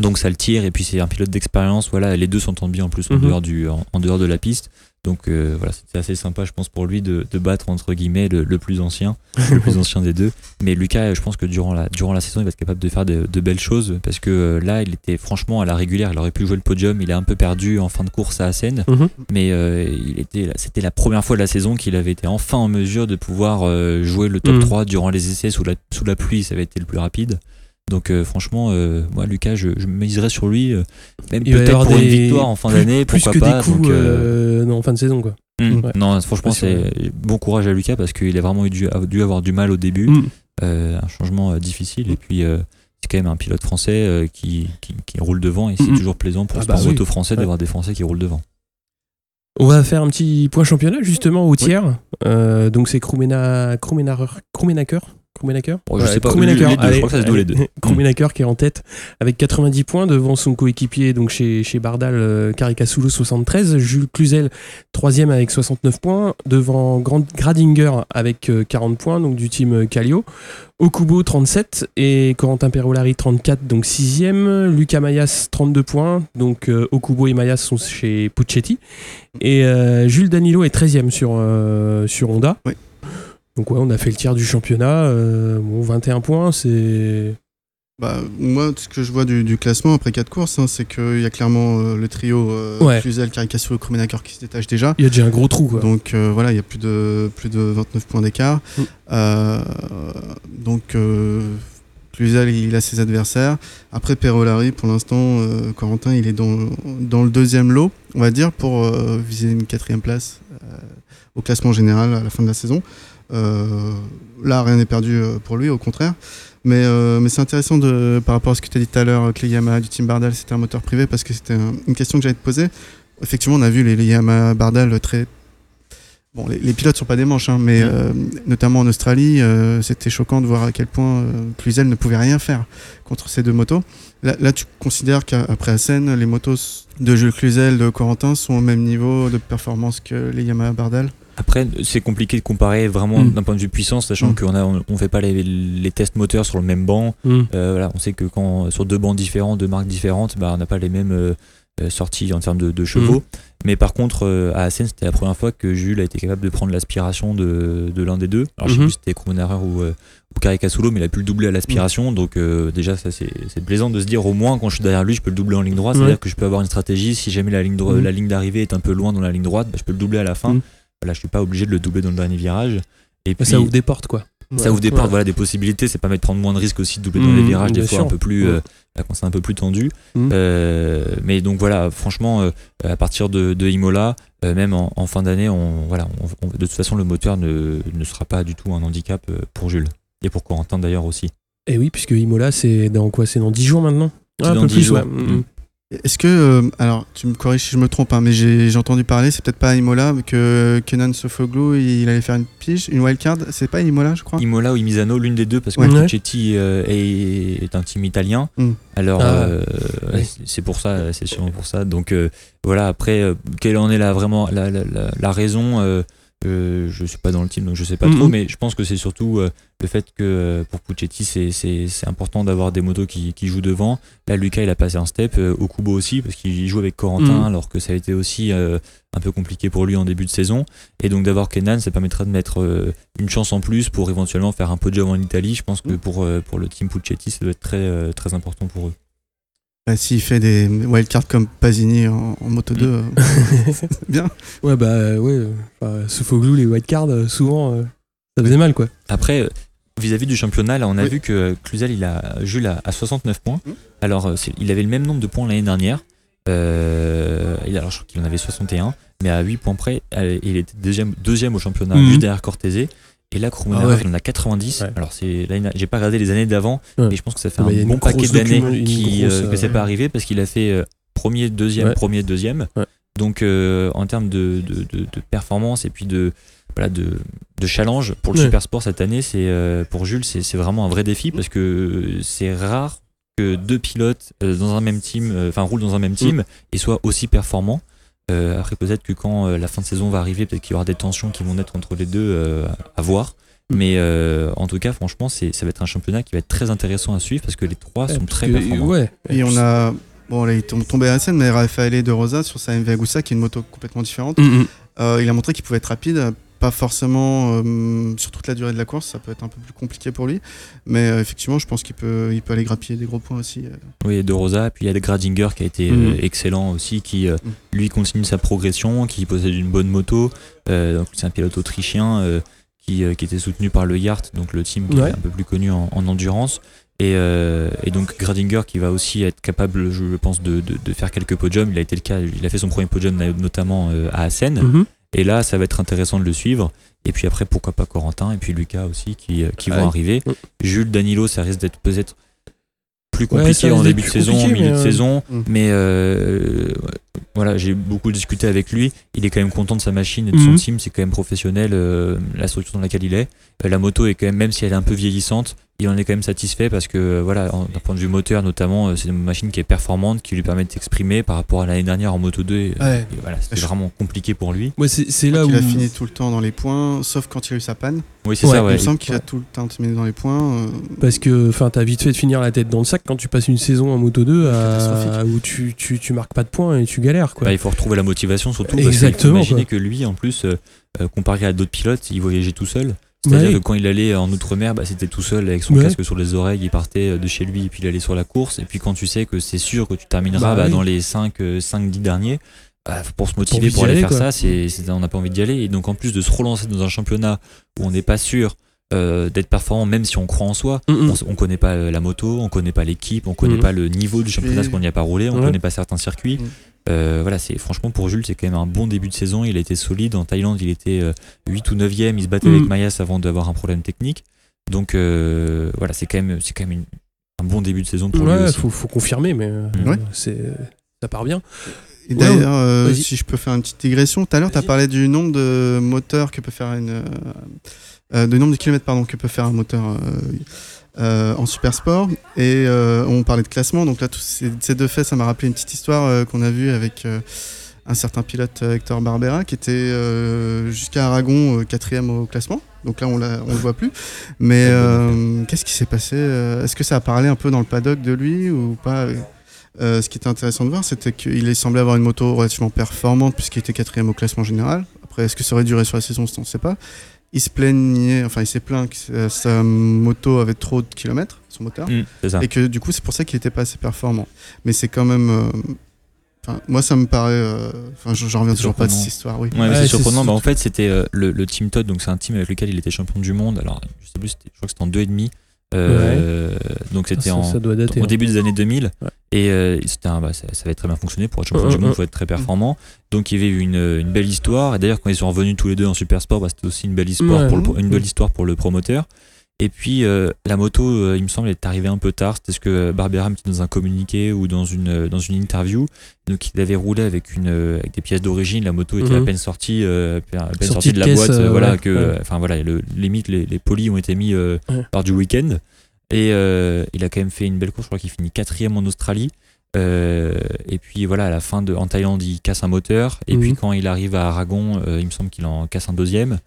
Donc ça le tire et puis c'est un pilote d'expérience. Voilà, les deux s'entendent bien en plus en, Mhm. dehors du, en, en dehors de la piste. Donc euh, voilà, c'était assez sympa, je pense, pour lui de, de battre entre guillemets le, le plus ancien, le plus ancien des deux. Mais Lucas, je pense que durant la, durant la saison, il va être capable de faire de, de belles choses parce que euh, là, il était franchement à la régulière. Il aurait pu jouer le podium. Il est un peu perdu en fin de course à Assen, Mhm. mais euh, il était, c'était la première fois de la saison qu'il avait été enfin en mesure de pouvoir euh, jouer le top Mhm. 3 durant les essais sous la, sous la pluie. Ça avait été le plus rapide. Donc euh, franchement, euh, moi Lucas, je, je miserais sur lui, euh, même peut-être pour une des- victoire en fin plus- d'année, Plus pourquoi que pas. des coups donc, non, en fin de saison, quoi. hmm, ouais. Non, franchement, c'est bon courage à Lucas parce qu'il a vraiment eu dû, dû avoir du mal au début, Mm. Euh, un changement difficile et puis c'est quand même un pilote français qui, qui, qui roule devant et c'est Mhm. toujours plaisant pour Ah bah oui. moto français Ouais. d'avoir des Français qui roulent devant. On va faire un petit point championnat justement au tiers. Donc c'est Krumena, Oh, je Ouais, sais pas, les deux, je crois que ça se doit les deux. allez. Krumenacher qui est en tête avec 90 points devant son coéquipier donc chez, chez Bardal euh, Caricasulo 73, Jules Cluzel troisième avec 69 points devant Grand Gradinger avec euh, 40 points donc du team euh, Calio, Okubo 37 et Corentin Perolari 34 donc sixième, Lucas Mayas 32 points donc euh, Okubo et Mayas sont chez Puccetti et euh, Jules Danilo est 13e sur, euh, sur Honda. Oui. Donc ouais, on a fait le tiers du championnat. euh, bon, 21 points, c'est... Bah, moi, ce que je vois du, du classement après 4 courses, hein, c'est qu'il y a clairement euh, le trio euh, Ouais. Cluzel, Caricasulo et Krumenacker qui se détache déjà. Il y a déjà un gros trou, quoi. Donc euh, voilà, il y a plus de, plus de 29 points d'écart. Mm. Euh, donc euh, Cluzel, il a ses adversaires. Après Perolari, pour l'instant, euh, Corentin, il est dans, dans le deuxième lot, on va dire, pour euh, viser une quatrième place euh, au classement général à la fin de la saison. Euh, là, rien n'est perdu euh, pour lui, au contraire. Mais, euh, mais c'est intéressant de, par rapport à ce que tu as dit tout à l'heure, que les Yamaha du team Bardal, c'était un moteur privé, parce que c'était un- une question que j'allais te poser. Effectivement, on a vu les, les Yamaha Bardal très. Bon, les, les pilotes sont pas des manches, hein, mais Mm. euh, notamment en Australie, euh, c'était choquant de voir à quel point Cluzel ne pouvait rien faire contre ces deux motos. Là, là tu considères qu'après Assen, les motos de Jules Cluzel, de Corentin sont au même niveau de performance que les Yamaha Bardal? Après, c'est compliqué de comparer vraiment Mm. d'un point de vue puissance, sachant Mm. qu'on a, on, on fait pas les, les tests moteurs sur le même banc. Mm. Euh, voilà, on sait que quand sur deux bancs différents, deux marques différentes, bah, on n'a pas les mêmes euh, euh, sorties en termes de, de chevaux. Mais par contre, euh, à Assen, c'était la première fois que Jules a été capable de prendre l'aspiration de, de l'un des deux. Alors, je sais Mhm. plus si c'était Krumenacher ou, ou Caricasulo, mais il a pu le doubler à l'aspiration. Donc, déjà, ça c'est plaisant de se dire au moins quand je suis derrière lui, je peux le doubler en ligne droite. C'est-à-dire que je peux avoir une stratégie. Si jamais la ligne, la ligne d'arrivée est un peu loin dans la ligne droite, bah, je peux le doubler à la fin. Voilà, je suis pas obligé de le doubler dans le dernier virage. Et puis, Ça ouvre des portes, quoi. ça ouvre des Ouais. portes, voilà, des possibilités. C'est permet de prendre moins de risques aussi de doubler dans les virages, des fois sûr. un peu plus, Ouais. euh, là, quand c'est un peu plus tendu. Mhm. Euh, mais donc voilà, franchement, euh, à partir de, de Imola, euh, même en, en fin d'année, on, voilà, on- on- de toute façon, le moteur ne, ne sera pas du tout un handicap euh, pour Jules. Et pour Corentin d'ailleurs aussi. Et oui, puisque Imola, c'est dans quoi? C'est dans 10 jours maintenant? C'est un dans peu 10 plus, jours. ouais. Mm. Est-ce que, euh, alors tu me corriges si je me trompe, hein, mais j'ai j'ai entendu parler, c'est peut-être pas à Imola, mais que Kenan Sofoglu il allait faire une pige, une wildcard, c'est pas à Imola je crois Imola ou Misano, l'une des deux, parce que Ouais. Euh, est, est un team italien. Mm. Alors, Ah, euh, oui. c'est- pour ça, c'est sûrement pour ça. Donc euh, voilà, après, euh, quelle en est la, vraiment la, la, la- la raison euh, Je suis pas dans le team, donc je sais pas trop, mais je pense que c'est surtout euh, le fait que euh, pour Puccetti, c'est- important d'avoir des motos qui, qui jouent devant. Là, Lucas, il a passé un step, euh, Okubo aussi, parce qu'il joue avec Corentin, Mhm. alors que ça a été aussi un peu compliqué pour lui en début de saison. Et donc d'avoir Kenan, ça permettra de mettre une chance en plus pour éventuellement faire un podium en Italie. Je pense que Mhm. pour, pour le team Puccetti, ça doit être très, très important pour eux. Bah, S'il fait des wildcards comme Pasini en, en Moto 2, euh, c'est bien. ouais, bah euh, ouais. euh, Enfin, Sofoglou, les white cards, euh, souvent, euh, ça faisait mal, quoi. Après, euh, vis-à-vis du championnat, là, on a Oui. vu que Cluzel, il a, Jules a, a 69 points. Mhm. Alors, euh, il avait le même nombre de points l'année dernière. Euh, il- alors, je crois qu'il en avait 61, mais à 8 points près, euh, il était deuxième, deuxième au championnat, Mhm. juste derrière Cortese. Et là, Krummenacher, Ah ouais. il en a 90. Ouais. Alors, c'est, j'ai pas regardé les années d'avant, Ouais. mais je pense que ça fait Ah bah, un bon paquet d'années qui, grosse, euh, que c'est euh, pas arrivé parce qu'il a fait euh, premier, deuxième, premier, deuxième. Donc, euh, en termes de, de, de- de performance et puis de, voilà, de, de challenge pour le. Super Sport cette année, c'est pour Jules, c'est c'est vraiment un vrai défi parce que c'est rare que deux pilotes dans un même team, enfin roulent dans un même team et soient aussi performants. Euh, après peut-être que quand euh, la fin de saison va arriver, peut-être qu'il y aura des tensions qui vont naître entre les deux euh, à voir. Mais euh, en tout cas, franchement, c'est, ça va être un championnat qui va être très intéressant à suivre parce que les trois sont très que- performants. Ouais. Et on a. Bon, là, il est tombé à la scène, mais Raffaele de Rosa sur sa MV Agusta, qui est une moto complètement différente, Mm, mm. euh, il a montré qu'il pouvait être rapide, pas forcément euh, sur toute la durée de la course, ça peut être un peu plus compliqué pour lui, mais euh, effectivement, je pense qu'il peut, il peut aller grappiller des gros points aussi. euh. Oui, de Rosa. Puis il y a Gradinger qui a été Mhm. euh, excellent aussi, qui euh, Mhm. lui continue sa progression, qui possède une bonne moto. Euh, donc c'est un pilote autrichien euh, qui, euh, qui était soutenu par le Yart, donc le team qui Ouais. est un peu plus connu en, en endurance. Et, euh, et donc Gradinger qui va aussi être capable, je pense, de, de- de faire quelques podiums. Il a été le cas, il a fait son premier podium notamment euh, à Assen. Mhm. Et là, ça va être intéressant de le suivre. Et puis après, pourquoi pas Corentin et puis Lucas aussi qui, euh, qui vont arriver. Mm. Jules, Danilo, ça risque d'être peut-être plus compliqué en début de saison, en milieu mais, de euh, saison. Mm. Mais euh, voilà, j'ai beaucoup discuté avec lui. Il est quand même content de sa machine et de son Mhm. team. C'est quand même professionnel, euh, la structure dans laquelle il est. La moto est quand même, même si elle est un peu vieillissante, il en est quand même satisfait parce que euh, voilà, d'un point de vue moteur notamment, euh, c'est une machine qui est performante, qui lui permet de s'exprimer par rapport à l'année dernière en Moto 2. et, Ouais. voilà, c'était vraiment compliqué pour lui. Ouais, c'est là où. qu'il a fini tout le temps dans les points, sauf quand il a eu sa panne. Oui, c'est Ouais, ça, il ouais. me semble qu'il a tout le temps terminé dans les points. euh, Parce que enfin, t'as vite fait de finir la tête dans le sac quand tu passes une saison en moto 2 à- Catastrophique. où tu, tu, tu marques pas de points et tu galères. Quoi. Bah, il faut retrouver la motivation surtout parce Exactement, imaginer quoi. que lui en plus euh, euh, comparé à d'autres pilotes il voyageait tout seul c'est-à-dire Ouais. que quand il allait en outre-mer bah, c'était tout seul avec son Ouais. casque sur les oreilles il partait euh, de chez lui et puis il allait sur la course et puis quand tu sais que c'est sûr que tu termineras Bah bah, oui. dans les 5 5 10 derniers pour se motiver pour, aller aller, faire quoi. ça c'est on n'a pas envie d'y aller et donc en plus de se relancer dans un championnat où on n'est pas sûr euh, d'être performant même si on croit en soi Mm, mm. on, on connaît pas euh, la moto, on connaît pas l'équipe, on connaît pas le niveau du championnat parce qu'on n'y a pas roulé, on Ouais. connaît pas certains circuits. Mhm. Euh, voilà, c'est franchement pour Jules, c'est quand même un bon début de saison. Il a été solide. En Thaïlande, il était euh, 8 ou 9e. Il se battait avec Mayas avant d'avoir un problème technique. Donc euh, voilà, c'est quand même, c'est quand même une- un bon début de saison pour lui aussi. faut, faut confirmer, mais euh, Ouais. c'est ça part bien. Et Ouais, d'ailleurs, euh, si je peux faire une petite digression, tout à l'heure, tu as parlé du nombre de moteurs que peut faire une. euh, euh, de nombre de kilomètres pardon, que peut faire un moteur euh, en super sport. Et euh, on parlait de classement, donc là, tous ces, ces deux faits, ça m'a rappelé une petite histoire euh, qu'on a vue avec un certain pilote Hector Barbera qui était euh, jusqu'à Aragon euh, quatrième au classement. Donc là, on on le voit plus. Mais euh, qu'est-ce qui s'est passé Est-ce que ça a parlé un peu dans le paddock de lui ou pas ce qui était intéressant de voir, c'était qu'il semblait avoir une moto relativement performante puisqu'il était quatrième au classement général. Après, est-ce que ça aurait duré sur la saison On ne sait pas. Il se plaignait, enfin, il s'est plaint que sa- sa moto avait trop de kilomètres, son moteur, Mm, ça. et que du coup, c'est pour ça qu'il n'était pas assez performant. Mais c'est quand même. euh, moi, ça me paraît. euh, Enfin, je j'en reviens toujours pas de cette histoire, oui. Ouais, mais Ouais, c'est surprenant. surtout- Bah, en fait, c'était euh, le, le Team Todd, donc c'est un team avec lequel il était champion du monde. Alors, je sais plus, je crois que c'était en 2,5. Euh, Donc c'était ça, en, au hein. début des années 2000 Ouais. et euh, c'était un- bah, ça, ça va être très bien fonctionné pour être champion du monde ouais. faut être très performant donc il y avait eu une, une belle histoire et d'ailleurs quand ils sont revenus tous les deux en super sport bah, c'était aussi une belle histoire Ouais. pour le, une belle Ouais. histoire pour le promoteur et puis euh, la moto euh, il me semble est arrivée un peu tard c'était ce que Barbera me dit dans un communiqué ou dans une euh, dans une interview donc il avait roulé avec une euh, avec des pièces d'origine la moto était Mhm. à peine sortie euh, à peine Sortie sortie de de la caisse, boîte euh, euh, voilà ouais, que ouais. euh, enfin voilà le, limite les, les polis ont été mis euh, Ouais. lors du week-end et euh, il a quand même fait une belle course. Je crois qu'il finit quatrième en Australie. Euh, et puis voilà, à la fin de, en Thaïlande, il casse un moteur. Et Mhm. puis quand il arrive à Aragon, euh, il me semble qu'il en casse un deuxième.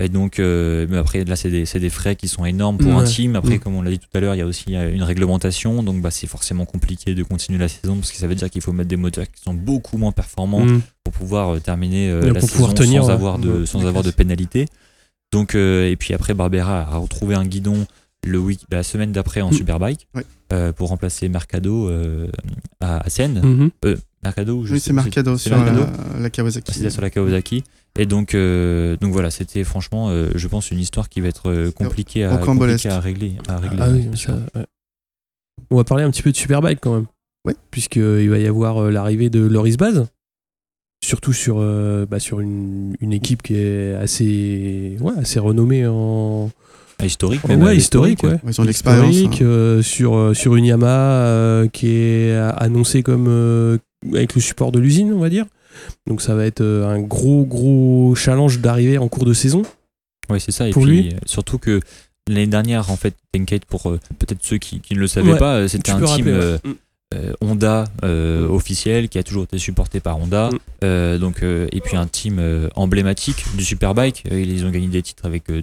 Et donc, euh, mais après, là, c'est des, frais qui sont énormes pour un team. Après, Mhm. comme on l'a dit tout à l'heure, il y a aussi une réglementation. Donc, bah, c'est forcément compliqué de continuer la saison parce que ça veut dire qu'il faut mettre des moteurs qui sont beaucoup moins performants Mm. pour pouvoir terminer euh, la pour saison pouvoir tenir, sans ouais. avoir de, sans avoir de pénalité. Donc, euh, et puis après, Barbera a retrouvé un guidon le week la semaine d'après en Mm. Superbike euh, pour remplacer Mercado euh, à, à Seine. Mhm. Euh, Mercado ou je Oui, sais c'est Mercado c'est sur Mercado la, la Kawasaki. C'était sur la Kawasaki. Et donc, euh, donc voilà, c'était franchement, euh, je pense, une histoire qui va être compliquée, à, compliquée à régler. À régler Ah oui, ça, ouais. On va parler un petit peu de Superbike quand même. Ouais. Puisqu'il va y avoir euh, l'arrivée de Loris Baz. Surtout sur, euh, bah, sur une, une équipe qui est assez, ouais, assez renommée en. Ah, historique, Ouais, même. à historique, ouais. Ils ont de l'expérience. Historique, hein. euh, sur, euh, sur une Yamaha euh, qui est a- annoncée comme euh, avec le support de l'usine, on va dire. Donc ça va être euh, un gros gros challenge d'arriver en cours de saison. Oui, c'est ça. Et Pour puis, lui surtout que l'année dernière, en fait, Tenkate, pour euh, peut-être ceux qui, qui ne le savaient Ouais, pas, c'était un team rappeler, ouais. Mm. euh, Honda euh, officiel qui a toujours été supporté par Honda. Mm. Euh, donc, euh, et puis un team euh, emblématique du Superbike. Euh, ils ont gagné des titres avec euh,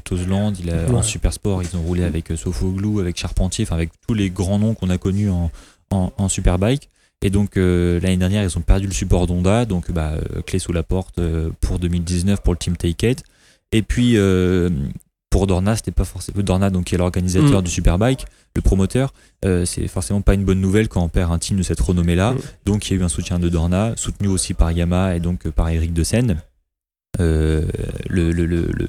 il a, en. Supersport, ils ont roulé avec euh, Sofoglou, avec Charpentier, enfin avec tous les grands noms qu'on a connus en, en, en Superbike. Et donc euh, l'année dernière, ils ont perdu le support d'Honda, donc bah, euh, clé sous la porte euh, pour 2019 pour le team Take It. Et puis euh, pour Dorna, c'était pas forcément Dorna, donc qui est l'organisateur Mm. du Superbike, le promoteur. euh, c'est forcément pas une bonne nouvelle quand on perd un team de cette renommée-là. Mm. Donc il y a eu un soutien de Dorna, soutenu aussi par Yamaha et donc euh, par Eric De Seine, euh, le, le, le, le-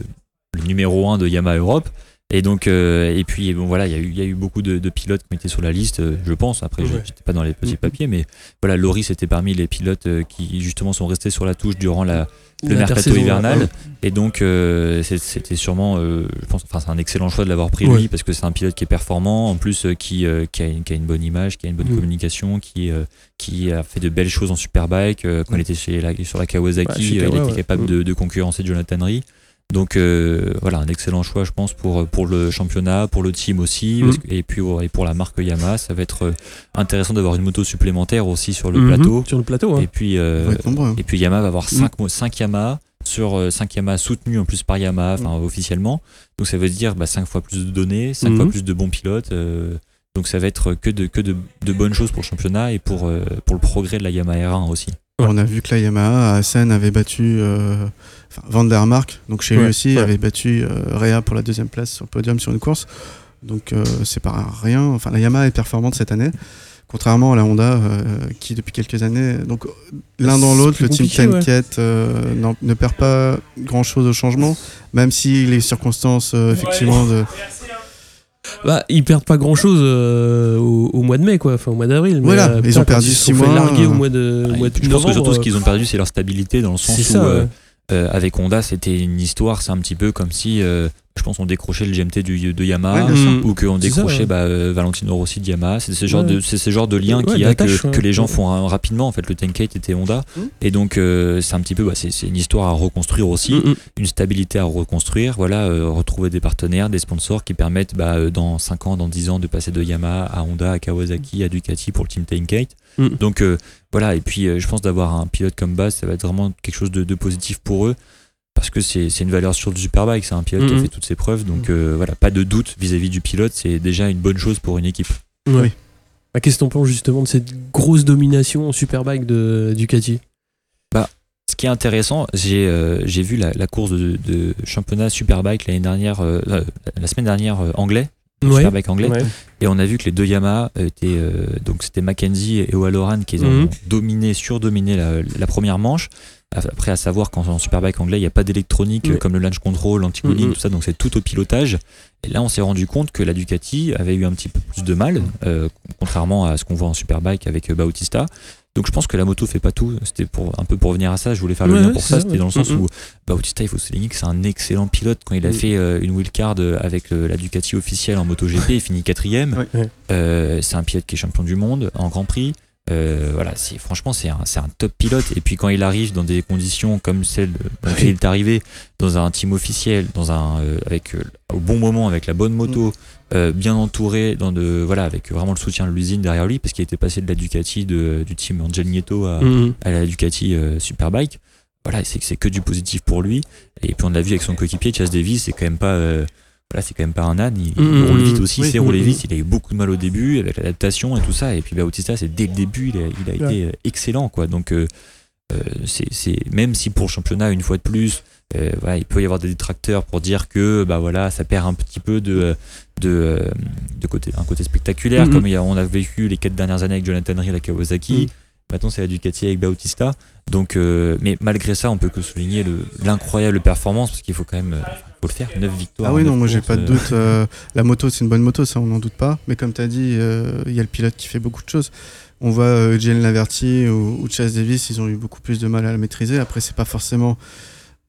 le numéro 1 de Yamaha Europe. Et donc, euh, et puis bon voilà, il y a eu, il y a eu beaucoup de, de pilotes qui été sur la liste, euh, je pense. Après, Ouais. j'étais pas dans les petits papiers, mais voilà, Loris était parmi les pilotes euh, qui justement sont restés sur la touche durant la, le mercato hivernal. ouais. Et donc, euh, c'était sûrement, euh, je pense, enfin, c'est un excellent choix de l'avoir pris Ouais. lui parce que c'est un pilote qui est performant, en plus euh, qui, euh, qui, a une, qui a une bonne image, qui a une bonne Mm. communication, qui, euh, qui a fait de belles choses en Superbike. euh, quand il était chez la, sur la Kawasaki, il était capable Mm. de, de concurrencer Jonathan Rie. Donc euh, voilà, un excellent choix, je pense, pour, pour le championnat, pour le team aussi, Mm. parce que- et puis et pour la marque Yamaha. Ça va être euh, intéressant d'avoir une moto supplémentaire aussi sur le Mhm, plateau. Sur le plateau, hein. Et puis, euh, hein. et puis Yamaha va avoir Mm. 5 cinq Yamaha sur 5 Yamaha soutenus en plus par Yamaha, enfin officiellement. Donc ça veut dire 5 fois plus de données, 5 Mhm. fois plus de bons pilotes. euh, donc ça va être que de, que de, de bonnes choses pour le championnat et pour, euh, pour le progrès de la Yamaha R1 aussi. On a vu que la Yamaha à Assen avait battu euh, enfin, Van der Mark, donc chez Ouais, lui aussi, ouais. avait battu euh, Rea pour la deuxième place sur le podium sur une course. Donc euh, c'est pas rien. Enfin, la Yamaha est performante cette année, contrairement à la Honda euh, qui depuis quelques années. Donc l'un dans l'autre, le team compliqué, ouais. Tenket euh, ne perd pas grand chose au changement, même si les circonstances euh, effectivement de. Bah, ils perdent pas grand chose au, au mois de mai, quoi, enfin au mois d'avril. Voilà, ils ont perdu ils se six sont fait mois, larguer euh, au mois de, au Ah, mois de je pense que surtout ce qu'ils ont perdu, c'est leur stabilité dans le sens où ça, euh, ouais. Euh, avec Honda, c'était une histoire, c'est un petit peu comme si, euh, je pense, on décrochait le GMT du, de Yamaha Ouais, ou qu'on ça, décrochait ouais. bah, euh, Valentino Rossi de Yamaha. C'est ce genre Ouais. de, c'est ce genre de lien Ouais, qu'il y a que, les gens font hein, rapidement. En fait, le Tenkate était Honda, Mm. et donc euh, c'est un petit peu, bah, c'est une histoire à reconstruire aussi, Mm, mm. une stabilité à reconstruire. Voilà, euh, retrouver des partenaires, des sponsors qui permettent bah, euh, dans 5 ans, dans 10 ans, de passer de Yamaha à Honda, à Kawasaki, à Ducati pour le team Tenkate. Mm. Donc euh, voilà, et puis euh, je pense d'avoir un pilote comme Bass, ça va être vraiment quelque chose de, de positif pour eux. Parce que c'est une valeur sûre du Superbike, c'est un pilote qui a Mhm. fait toutes ses preuves, donc euh, voilà, pas de doute vis-à-vis du pilote, c'est déjà une bonne chose pour une équipe. Oui. Bah, Qu'est-ce que t'en penses justement de cette grosse domination en Superbike de Ducati? Ce qui est intéressant, j'ai euh, vu la, la course de, de championnat Superbike l'année dernière, euh, euh, la semaine dernière anglais, Ouais. Superbike anglais, Ouais. et on a vu que les deux Yamaha étaient, euh, donc c'était Mackenzie et O'Halloran qui ont Mhm. dominé, surdominé la, la première manche. Après, à savoir qu'en en Superbike anglais, il n'y a pas d'électronique euh, comme le launch control, l'anti-cooling, Mhm. tout ça, donc c'est tout au pilotage. Et là, on s'est rendu compte que la Ducati avait eu un petit peu plus de mal, euh, contrairement à ce qu'on voit en Superbike avec euh, Bautista. Donc je pense que la moto fait pas tout. C'était pour un peu pour venir à ça. Je voulais faire le Ouais, lien pour ça. ça, C'était ouais. dans le sens Mhm. où Bautista, il faut souligner que c'est un excellent pilote. Quand il a Mhm. fait euh, une wildcard avec euh, la Ducati officielle en MotoGP, il finit quatrième. Ouais. Euh, c'est un pilote qui est champion du monde en Grand Prix. Euh, voilà, c'est franchement c'est un, un top pilote. Et puis quand il arrive dans des conditions comme celles dans il est arrivé, dans un team officiel, dans un euh, avec euh, au bon moment, avec la bonne moto, euh, bien entouré, dans de voilà avec vraiment le soutien de l'usine derrière lui, parce qu'il était passé de la Ducati de, du team Angel Nieto à, Mm, mm. à la Ducati Superbike. Voilà, c'est c'est que du positif pour lui. Et puis on l'a vu avec son coéquipier Chas Davis, c'est quand même pas voilà, c'est quand même pas un âne. Il, Mhm, roule vite aussi, il oui, sait rouler vite. Il a eu beaucoup de mal au début avec l'adaptation et tout ça. Et puis Bautista, c'est dès le début, il a, il a Ouais. été euh, excellent, quoi. Donc euh, euh, c'est c'est même si pour le championnat une fois de plus, euh, voilà, il peut y avoir des détracteurs pour dire que bah voilà, ça perd un petit peu de de, de côté un côté spectaculaire, comme il y a- on a vécu les quatre dernières années avec Jonathan Rie à Kawasaki. Maintenant, c'est la Ducati avec Bautista. Donc, euh, mais malgré ça, on peut que souligner le- l'incroyable performance parce qu'il faut quand même, euh, faut le faire. 9 victoires. Ah oui, non, moi j'ai pas de euh, doute. euh, la moto, c'est une bonne moto, ça, on n'en doute pas. Mais comme tu as dit, il y a le pilote qui fait beaucoup de choses. On voit Jalen Laverty ou, ou Chase Davis, ils ont eu beaucoup plus de mal à la maîtriser. Après, c'est pas forcément.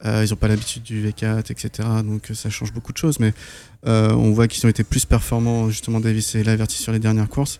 ils n'ont pas l'habitude du V4, etc. Donc ça change beaucoup de choses. Mais on voit qu'ils ont été plus performants, justement, Davis et Laverty sur les dernières courses.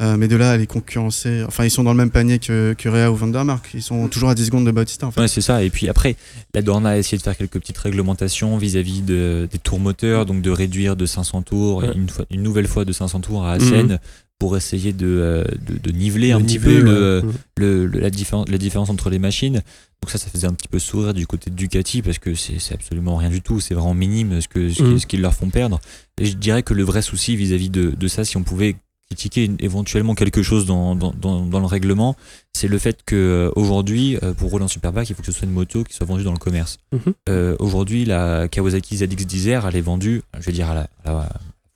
Euh, mais de là les concurrencer. Enfin, ils sont dans le même panier que, que Rea ou Vandermark. Ils sont toujours à 10 secondes de Bautista, en fait. Ouais, c'est ça. Et puis après, la Dorna a essayé de faire quelques petites réglementations vis-à-vis de, des tours moteurs, donc de réduire de 500 tours, Ouais. une, fois, une nouvelle fois de 500 tours à Assen, pour essayer de, euh, de, de niveler un Le petit peu le, ouais. le, le- la, différence, la différence entre les machines. Donc ça, ça faisait un petit peu sourire du côté de Ducati parce que c'est absolument rien du tout, c'est vraiment minime ce que ce, Mhm. ce qu'ils leur font perdre. Et je dirais que le vrai souci vis-à-vis de, de ça, si on pouvait critiquer éventuellement quelque chose dans, dans, dans, dans le règlement, c'est le fait que euh, aujourd'hui, euh, pour rouler en superbike, il faut que ce soit une moto qui soit vendue dans le commerce. Mhm. Euh, aujourd'hui, la Kawasaki ZX Desert, elle est vendue, je vais dire à la, à la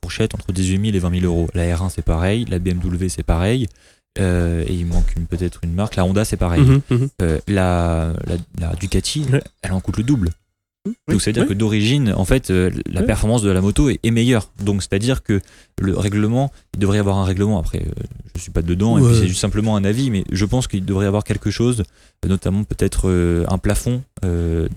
fourchette entre 18 000 et 20 000 euros. La R1 c'est pareil, la BMW c'est pareil. Euh, et il manque peut-être une marque. La Honda, c'est pareil. Mhm, mhm. Euh, la, la, la Ducati, elle en coûte le double. Donc c'est à dire que d'origine, en fait, euh, la performance de la moto est, est meilleure. Donc c'est à dire que le règlement, il devrait y avoir un règlement. Après, euh, je suis pas dedans, et puis c'est juste simplement un avis, mais je pense qu'il devrait y avoir quelque chose, euh, notamment peut-être euh, un plafond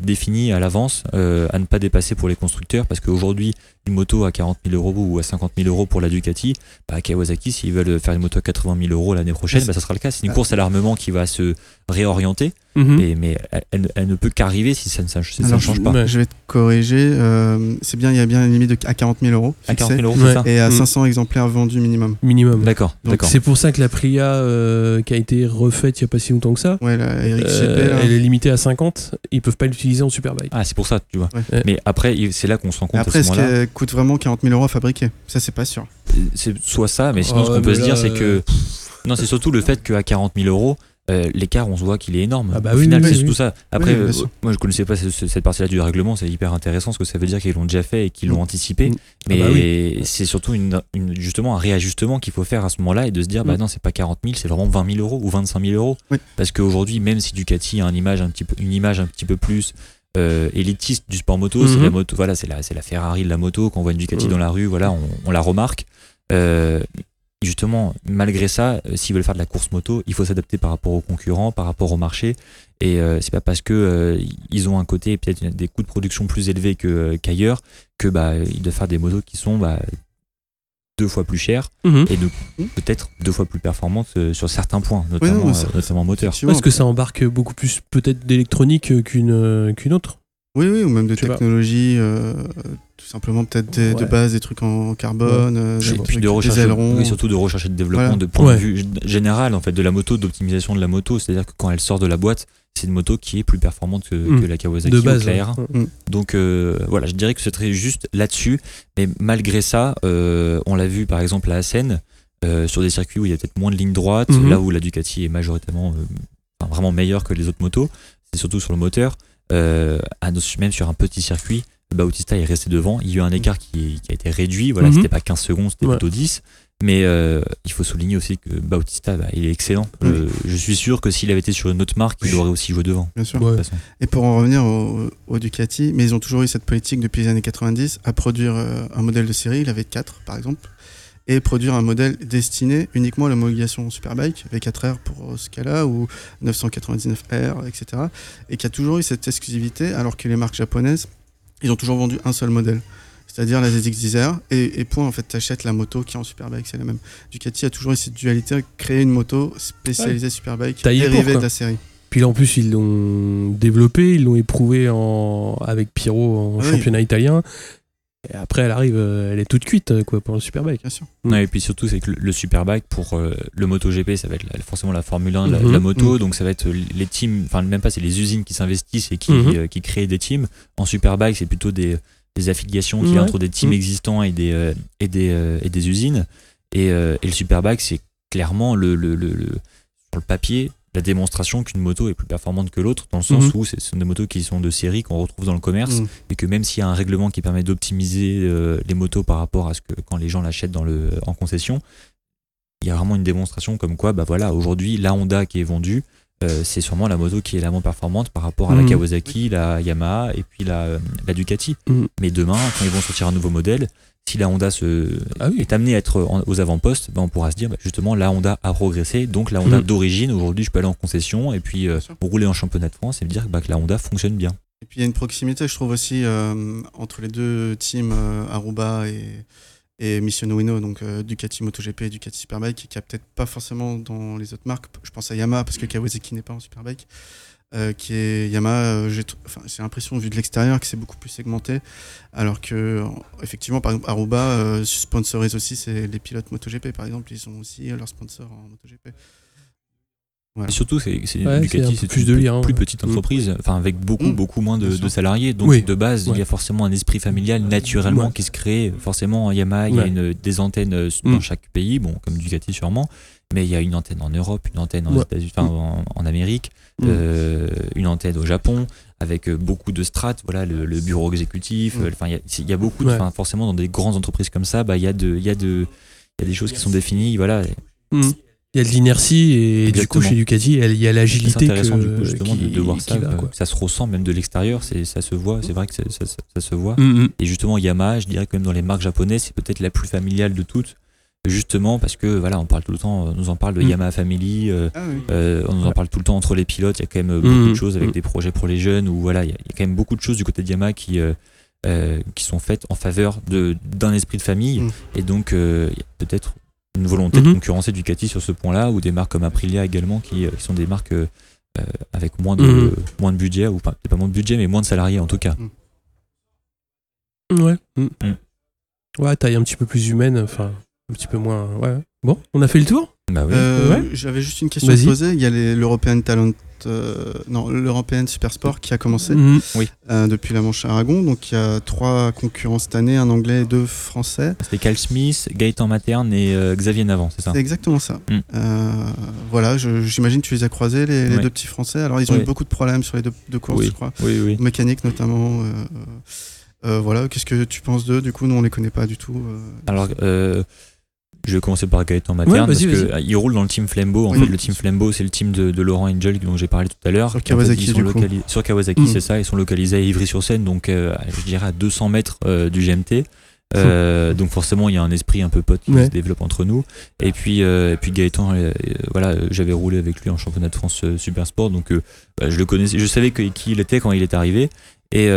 défini à l'avance, à ne pas dépasser pour les constructeurs, parce qu'aujourd'hui, une moto à 40 000 euros ou à 50 000 euros pour la Ducati, bah, Kawasaki, s'ils veulent faire une moto à 80 000 euros l'année prochaine, bah, ça sera le cas. C'est une Ah. course à l'armement qui va se réorienter. Mhm. Mais, mais elle, elle- elle ne peut qu'arriver si ça ne ça, si ça ne Alors, change pas. Je vais te corriger. euh, c'est bien, il y a bien une limite de, à 40 000 euros. À 40 fixée, 000 euros, Ouais. c'est ça Et à Mm. 500 exemplaires vendus minimum. Minimum. D'accord, Donc, d'accord. C'est pour ça que la Priya, euh, qui a été refaite il n'y a pas si longtemps que ça, Ouais, Eric euh, là. elle est limitée à 50. Ils peuvent pas l'utiliser en Superbike. Ah, c'est pour ça, tu vois. Ouais. Mais après, c'est là qu'on se rend compte Après, à ce est-ce qu'elle coûte vraiment 40 000 euros à fabriquer? Ça, c'est pas sûr. C'est soit ça, mais sinon, Ah ce qu'on peut se dire, c'est que. Non, c'est surtout le fait qu'à 40 000 euros, euh, l'écart, on se voit qu'il est énorme. Ah bah Au oui, final, oui, c'est oui, oui. ça. Après, euh, moi, je connaissais pas ce- ce- cette partie-là du règlement. C'est hyper intéressant ce que ça veut dire qu'ils l'ont déjà fait et qu'ils l'ont Mm. anticipé. Mm. Mais Ah bah c'est surtout une, une- justement un réajustement qu'il faut faire à ce moment-là et de se dire, bah Mm. non, c'est pas 40 000, c'est vraiment 20 000 euros ou 25 000 euros. Parce qu'aujourd'hui, même si Ducati a une image un petit peu, une image un petit peu plus euh, élitiste du sport moto, c'est la moto, voilà, c'est la, Ferrari de la moto. Quand on voit une Ducati dans la rue, voilà, on, on la remarque. Euh, justement, malgré ça, euh, s'ils veulent faire de la course moto, il faut s'adapter par rapport aux concurrents, par rapport au marché. Et euh, c'est pas parce que euh, ils ont un côté peut-être des coûts de production plus élevés que, euh, qu'ailleurs que bah ils doivent faire des motos qui sont bah, deux fois plus chères Mhm. et de- peut-être deux fois plus performantes euh, sur certains points, Oui, notamment, non, ça- euh, notamment moteur. Parce que ça embarque beaucoup plus peut-être d'électronique qu'une euh, qu'une autre. Oui, oui, ou même de Je sais pas. technologie, euh, tout simplement peut-être des- de base des trucs en carbone, euh, Et des, puis trucs- de des recherche, ailerons. oui, surtout de recherche et de développement Voilà. de point Ouais. de vue général en fait de la moto, d'optimisation de la moto. C'est-à-dire que quand elle sort de la boîte, c'est une moto qui est plus performante que, Mm. que la Kawasaki De ou base. que la R1. ouais. Donc euh, voilà, je dirais que ce serait juste là-dessus. Mais malgré ça, euh, on l'a vu par exemple à Assen, euh, sur des circuits où il y a peut-être moins de lignes droites, Mhm. là où la Ducati est majoritairement euh, enfin, vraiment meilleure que les autres motos, c'est surtout sur le moteur. Euh, à nos- même sur un petit circuit, Bautista est resté devant. Il y a eu un écart qui, qui a été réduit. Voilà, Mhm. c'était pas 15 secondes, c'était Ouais. plutôt 10. Mais euh, il faut souligner aussi que Bautista, bah, il est excellent. Euh, je suis sûr que s'il avait été sur une autre marque, il aurait aussi joué devant. Bien sûr. de Ouais. Et pour en revenir au, au Ducati, mais ils ont toujours eu cette politique depuis les années 90 à produire un modèle de série, la V4 par exemple, et produire un modèle destiné uniquement à l'homologation Superbike, V4R pour euh, ce cas-là, ou 999R, etc. Et qui a toujours eu cette exclusivité, alors que les marques japonaises, ils ont toujours vendu un seul modèle. C'est-à-dire la ZX Desert, et, et point, en fait, t'achètes la moto qui est en Superbike, c'est la même. Ducati a toujours eu cette dualité, créer une moto spécialisée Superbike, dérivée de la série. Puis là en plus ils l'ont développé, ils l'ont éprouvé en... avec Pyro en Oui. championnat italien. Et après elle arrive, euh, elle est toute cuite euh, quoi pour le Superbike. Bien sûr. Ouais, et puis surtout, c'est que le, le Superbike pour euh, le MotoGP, ça va être la- forcément la Formule 1, la, Mhm. la moto. Mhm. Donc ça va être les teams, enfin même pas, c'est les usines qui s'investissent et qui, Mhm. euh, qui créent des teams. En Superbike, c'est plutôt des, des affiliations qu'il y a Ouais. entre des teams existants et des, euh, et des, euh, et des usines. Et, euh, et le Superbike, c'est clairement le, le, le, le- sur le papier la démonstration qu'une moto est plus performante que l'autre, dans le sens Mhm. où ce sont des motos qui sont de série qu'on retrouve dans le commerce Mm. et que même s'il y a un règlement qui permet d'optimiser euh, les motos par rapport à ce que quand les gens l'achètent dans le en concession, il y a vraiment une démonstration comme quoi bah voilà aujourd'hui la Honda qui est vendue euh, c'est sûrement la moto qui est la moins performante par rapport à la Mhm. Kawasaki, la Yamaha et puis la, euh, la Ducati. Mhm. Mais demain, quand ils vont sortir un nouveau modèle, si la Honda se, Ah oui. est amenée à être en- aux avant-postes, bah, on pourra se dire bah, justement la Honda a progressé, donc la Honda Mhm. d'origine, aujourd'hui je peux aller en concession et puis euh, rouler en championnat de France et me dire bah, que la Honda fonctionne bien. Et puis il y a une proximité, je trouve aussi, euh, entre les deux teams euh, Aruba et, et Mission Uno, donc euh, Ducati MotoGP et Ducati Superbike, qui a peut-être pas forcément dans les autres marques. Je pense à Yamaha parce que Kawasaki n'est pas en Superbike. Euh, qui est Yamaha. euh, j'ai enfin, l'impression, vu de l'extérieur, que c'est beaucoup plus segmenté. Alors que, effectivement, par exemple, Aruba euh, sponsorise aussi les pilotes MotoGP, par exemple. Ils ont aussi euh, leurs sponsors en MotoGP. Et surtout, c'est c'est- Ouais, Ducati, c'est plus une de plus, lien, plus ouais. petite Mm. entreprise, enfin avec beaucoup, Mm. beaucoup moins de, de salariés. Donc Oui. de base, il y Ouais. a forcément un esprit familial naturellement Ouais. qui se crée. Forcément, Yamaha, il y a Ouais. une, des antennes euh, dans Mm. chaque pays, bon, comme Ducati sûrement, mais il y a une antenne en Europe, une antenne en, Ouais. États-Unis, en, en Amérique, euh, une antenne au Japon, avec euh, beaucoup de strates, voilà, le, le bureau exécutif. Enfin, il y a- il y, a beaucoup, de, Ouais. forcément, dans des grandes entreprises comme ça, bah, il y a de, il y a de, il y a des choses qui sont définies, voilà. Il y a de l'inertie et du coup chez Ducati il y a- a C'est l'agilité intéressant que- du coup justement de, qui- de voir ça, va, ça se ressent même de l'extérieur, c'est ça se voit, c'est vrai que ça, ça- ça se voit. Mhm. Et justement Yamaha, je dirais que même dans les marques japonaises, c'est peut-être la plus familiale de toutes, justement parce que voilà, on parle tout le temps, on nous en parle de Mm. Yamaha Family, euh, Ah oui. euh, on nous en parle tout le temps entre les pilotes, il y a quand même euh, beaucoup Mm. de choses avec Mm. des projets pour les jeunes, ou voilà, il y, a il y a quand même beaucoup de choses du côté de Yamaha qui euh, qui sont faites en faveur de d'un esprit de famille, Mm. et donc euh, il y a peut-être une volonté de Mhm. concurrencer Ducati sur ce point-là, ou des marques comme Aprilia également, qui, euh, qui sont des marques euh, euh, avec moins de, Mhm. moins de budget, ou peut-être pas moins de budget, mais moins de salariés en tout cas. Ouais. Mhm. Mm. Ouais, taille un petit peu plus humaine, enfin un petit peu moins. Ouais. Bon, on a fait le tour? Bah oui. Euh, Ouais. J'avais juste une question à poser. Il y a les- l'European Talent, euh, non, l'European Super Sport qui a commencé Mhm. euh, depuis la Manche Aragon. Donc il y a trois concurrents cette année, un anglais et deux français. C'était Cal Smith, Gaëtan Materne et euh, Xavier Navant, c'est ça C'est exactement ça. Mm. Euh, voilà, j'imagine que tu les as croisés, les, deux petits français. Alors ils ont eu beaucoup de problèmes sur les deux, deux courses, Oui. je crois. Oui, oui. Mécanique notamment. euh, euh, voilà, qu'est-ce que tu penses d'eux? Du coup, nous on les connaît pas du tout. euh. Alors, euh, je vais commencer par Gaëtan Materne Ouais, parce vas-y. euh, roule dans le team Flambeau. En Oui. fait, le team Flambeau, c'est le team de, de Laurent Angel dont j'ai parlé tout à l'heure. En fait, Sur Kawasaki, Mm. c'est ça. Ils sont localisés à Ivry-sur-Seine, donc euh, je dirais à 200 mètres euh, du GMT. Euh, donc forcément il y a un esprit un peu pote qui Ouais. se développe entre nous. Et puis euh, et puis Gaëtan euh, voilà j'avais roulé avec lui en championnat de France Super Sport donc bah, je le connaissais je savais que, qui il était quand il est arrivé. Et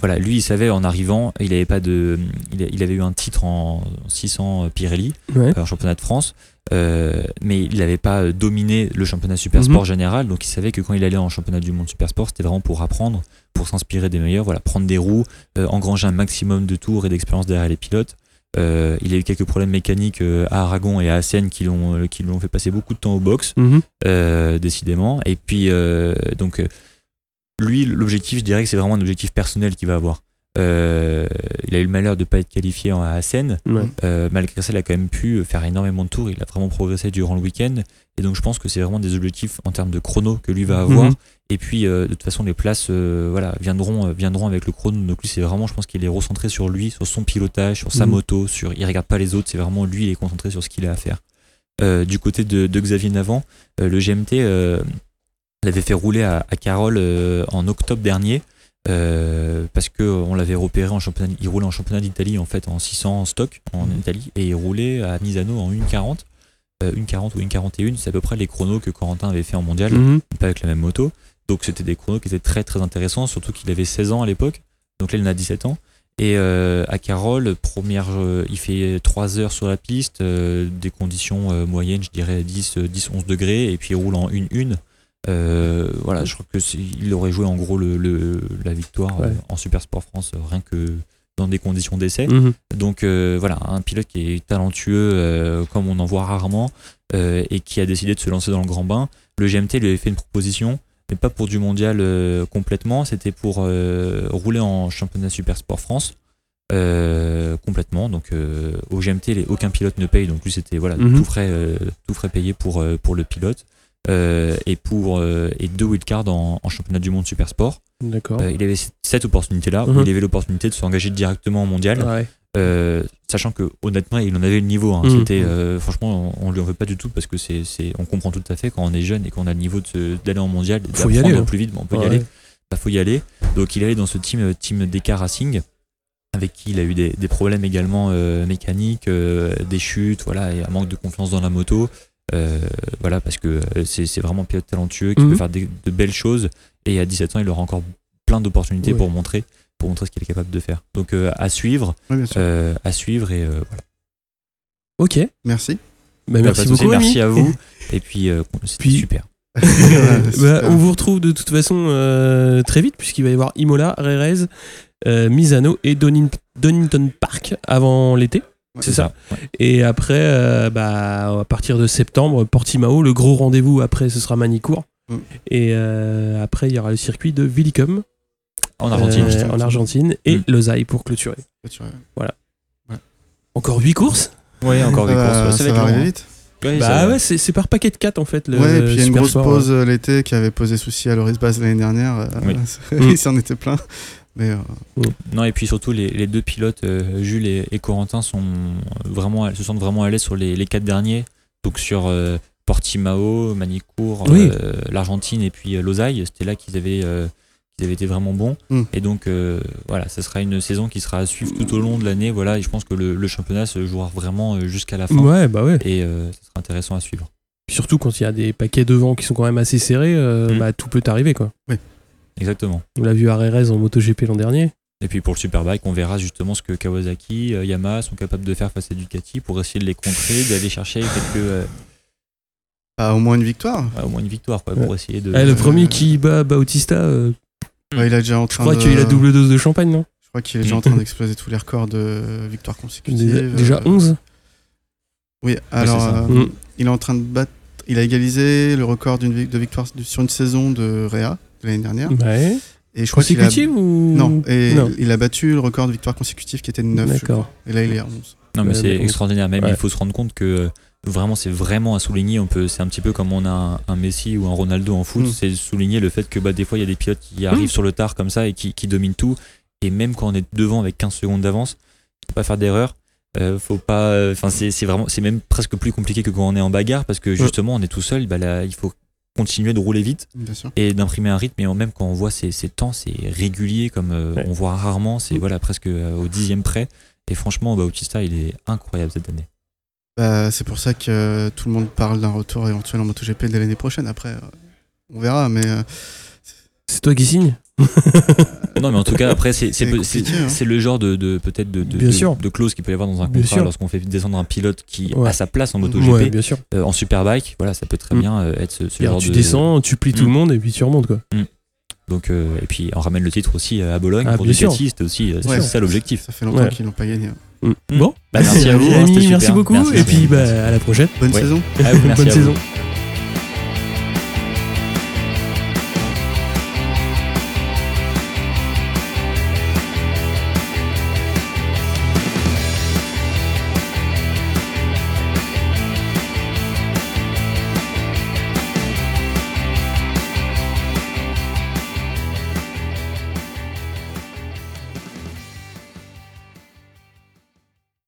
voilà lui il savait en arrivant il avait pas de il, avait eu un titre en 600 Pirelli Ouais. en championnat de France euh, mais il n'avait pas euh, dominé le championnat Super Mhm. Sport général donc il savait que quand il allait en championnat du monde Super Sport c'était vraiment pour apprendre pour s'inspirer des meilleurs voilà prendre des roues euh, engranger un maximum de tours et d'expérience derrière les pilotes Euh, il a eu quelques problèmes mécaniques euh, à Aragon et à Assen qui l'ont qui l'ont fait passer beaucoup de temps au box Mhm. euh, décidément. Et puis, euh, donc, lui, l'objectif, je dirais que c'est vraiment un objectif personnel qu'il va avoir. Euh, il a eu le malheur de ne pas être qualifié en-. Ouais. Euh, malgré ça, il a quand même pu faire énormément de tours. Il a vraiment progressé durant le week-end. Et donc, je pense que c'est vraiment des objectifs en termes de chrono que lui va avoir. Mhm. Et puis, euh, de toute façon, les places euh, voilà, viendront, euh, viendront avec le chrono. Donc, lui, c'est vraiment, je pense qu'il est recentré sur lui, sur son pilotage, sur sa Mhm. moto. Sur, il regarde pas les autres. C'est vraiment lui, il est concentré sur ce qu'il a à faire. Euh, du côté de, de Xavier Navant, euh, le GMT euh, l'avait fait rouler à, à Carole euh, en octobre dernier. Euh, parce que on l'avait repéré en championnat, il roulait en championnat d'Italie en fait en 600 en stock en Italie et il roulait à Misano en 1.40 euh, 1.40 ou 1.41 c'est à peu près les chronos que Corentin avait fait en mondial Mhm. pas avec la même moto. Donc c'était des chronos qui étaient très très intéressants, surtout qu'il avait 16 ans à l'époque. Donc là il en a 17 ans. Et euh, à Carole, première, euh, il fait 3 heures sur la piste, euh, des conditions euh, moyennes, je dirais 10, euh, 10, 11 degrés, et puis il roule en 1-1. Euh, voilà, je crois que il aurait joué en gros le, le- la victoire euh, en Super Sport France, euh, rien que dans des conditions d'essai. Mhm. Donc euh, voilà, un pilote qui est talentueux comme on en voit rarement et qui a décidé de se lancer dans le grand bain. Le GMT lui avait fait une proposition, mais pas pour du mondial complètement, c'était pour rouler en championnat Super Sport France. euh, complètement donc euh, au GMT les- aucun pilote ne paye donc lui c'était voilà Mhm. tout frais euh, tout frais payé pour pour le pilote et pour euh, et deux wildcards en, en championnat du monde super sport D'accord. Euh, il avait cette opportunité là Mhm. il avait l'opportunité de s'engager directement en mondial Ouais. euh, sachant que honnêtement il en avait le niveau hein. Mhm. c'était euh, franchement on, on lui en veut pas du tout parce que c'est on comprend tout à fait quand on est jeune et qu'on a le niveau d'aller en mondial Faut y aller, hein. plus vite bon, on peut y aller bah, faut y aller donc il allait dans ce team euh, team DK Racing avec qui il a eu des, des problèmes également euh, mécaniques euh, des chutes voilà et un manque de confiance dans la moto Euh, voilà parce que euh, c'est c'est vraiment un pilote talentueux qui Mhm. peut faire des- de belles choses et à 17 ans il aura encore plein d'opportunités Ouais. pour montrer pour montrer ce qu'il est capable de faire donc euh, à suivre euh, à suivre et euh, voilà. Ok. Merci. Bah, Pas merci beaucoup. Rémi. merci à vous et puis euh, c'était Puis- super. Bah, super. on vous retrouve de toute façon euh, très vite, puisqu'il va y avoir Imola, Rerez, euh, Misano et Donin- Donington Park avant l'été. C'est ça. Ouais. Et après, euh, bah, à partir de septembre, Portimao, le gros rendez-vous après, ce sera Manicourt. Mm. Et euh, après, il y aura le circuit de Villicum En Argentine. euh, justement. en Argentine et Mm. Losail pour clôturer. Tu vois. Encore 8 courses Ouais, encore Ça des va- courses. ouais, ça va arriver hein. vite. Ouais, Bah ouais, c'est c'est par paquet de 4 en fait. Le, ouais, et puis il y a une grosse Sport. pause euh, l'été qui avait posé souci à Loris Baz l'année dernière. Oui. il s'en était plein. Mais euh, Non, et puis surtout, les, les deux pilotes, euh, Jules et, et Corentin, sont vraiment, se sentent vraiment à l'aise sur les, les quatre derniers. Donc sur euh, Portimao, Manicourt, Oui. euh, l'Argentine et puis euh, Losail, c'était là qu'ils avaient, euh, avaient été vraiment bons. Mm. Et donc, euh, voilà, ça sera une saison qui sera à suivre tout au long de l'année. Voilà, et je pense que le, le championnat se jouera vraiment jusqu'à la fin. Ouais, bah ouais. Et euh, ça sera intéressant à suivre. Surtout quand il y a des paquets devant qui sont quand même assez serrés, euh, Mm. bah, tout peut arriver quoi. Exactement. On l'a vu à Rerez en MotoGP l'an dernier. Et puis pour le Superbike, on verra justement ce que Kawasaki, euh, Yamaha sont capables de faire face à Ducati pour essayer de les contrer, d'aller chercher quelques, euh, bah, au moins une victoire. ouais, au moins une victoire quoi, pour essayer de. Eh, le Euh, premier qui bat Bautista, euh, Ouais, il a déjà en je crois de- qu'il a la double dose de champagne, non? Je crois qu'il est déjà en train d'exploser tous les records de victoires consécutives. Déjà, déjà Euh, 11 Oui, alors euh, Mm. il est en train de battre. Il a égalisé le record de victoire sur une saison de Réa de l'année dernière. Ouais. Et je crois a Consécutive ou non, et Non. il a battu le record de victoires consécutives qui était de 9. je D'accord. crois. Et là, il est à 11. Non, mais c'est extraordinaire. Même Ouais. il faut se rendre compte que euh, vraiment, c'est vraiment à souligner. On peut, c'est un petit peu comme on a un, un Messi ou un Ronaldo en foot. Mm. C'est souligner le fait que bah, des fois, il y a des pilotes qui arrivent sur le tard comme ça et qui, qui dominent tout. Et même quand on est devant avec 15 secondes d'avance, faut pas faire d'erreur. Euh, faut pas. Enfin, c'est c'est vraiment, c'est même presque plus compliqué que quand on est en bagarre parce que justement, on est tout seul. Bah, là, il faut continuer de rouler vite Bien sûr. et d'imprimer un rythme. Et même quand on voit ces, ces temps, c'est régulier comme euh, Ouais. on voit rarement. C'est Mm. voilà presque euh, au dixième près. Et franchement, Bautista, il est incroyable cette année. Bah, c'est pour ça que euh, tout le monde parle d'un retour éventuel en MotoGP dès l'année prochaine. Après, euh, on verra. Mais euh, C'est toi qui signes Non, mais en tout cas, après, c'est hein. c'est le genre de, de- peut-être de, de, de- clause qu'il peut y avoir dans un contrat sûr. lorsqu'on fait descendre un pilote qui Ouais. a sa place en MotoGP Ouais, bien sûr. euh, en Superbike. Voilà, ça peut très Mm. bien euh, être ce, genre tu de. descends, tu plies tout Mm. le monde et puis tu remontes quoi. Donc, euh, et puis on ramène le titre aussi à Bologne Ah, pour. Ducati. C'était aussi Ouais. ça l'objectif. ça fait longtemps Ouais. qu'ils l'ont pas gagné. hein. Mm. Mm. Bon, Bah, merci à vous, hein, amis, merci super. beaucoup Merci, et puis bah, à la prochaine. Bonne Ouais. saison. Ah, merci Bonne à vous. saison.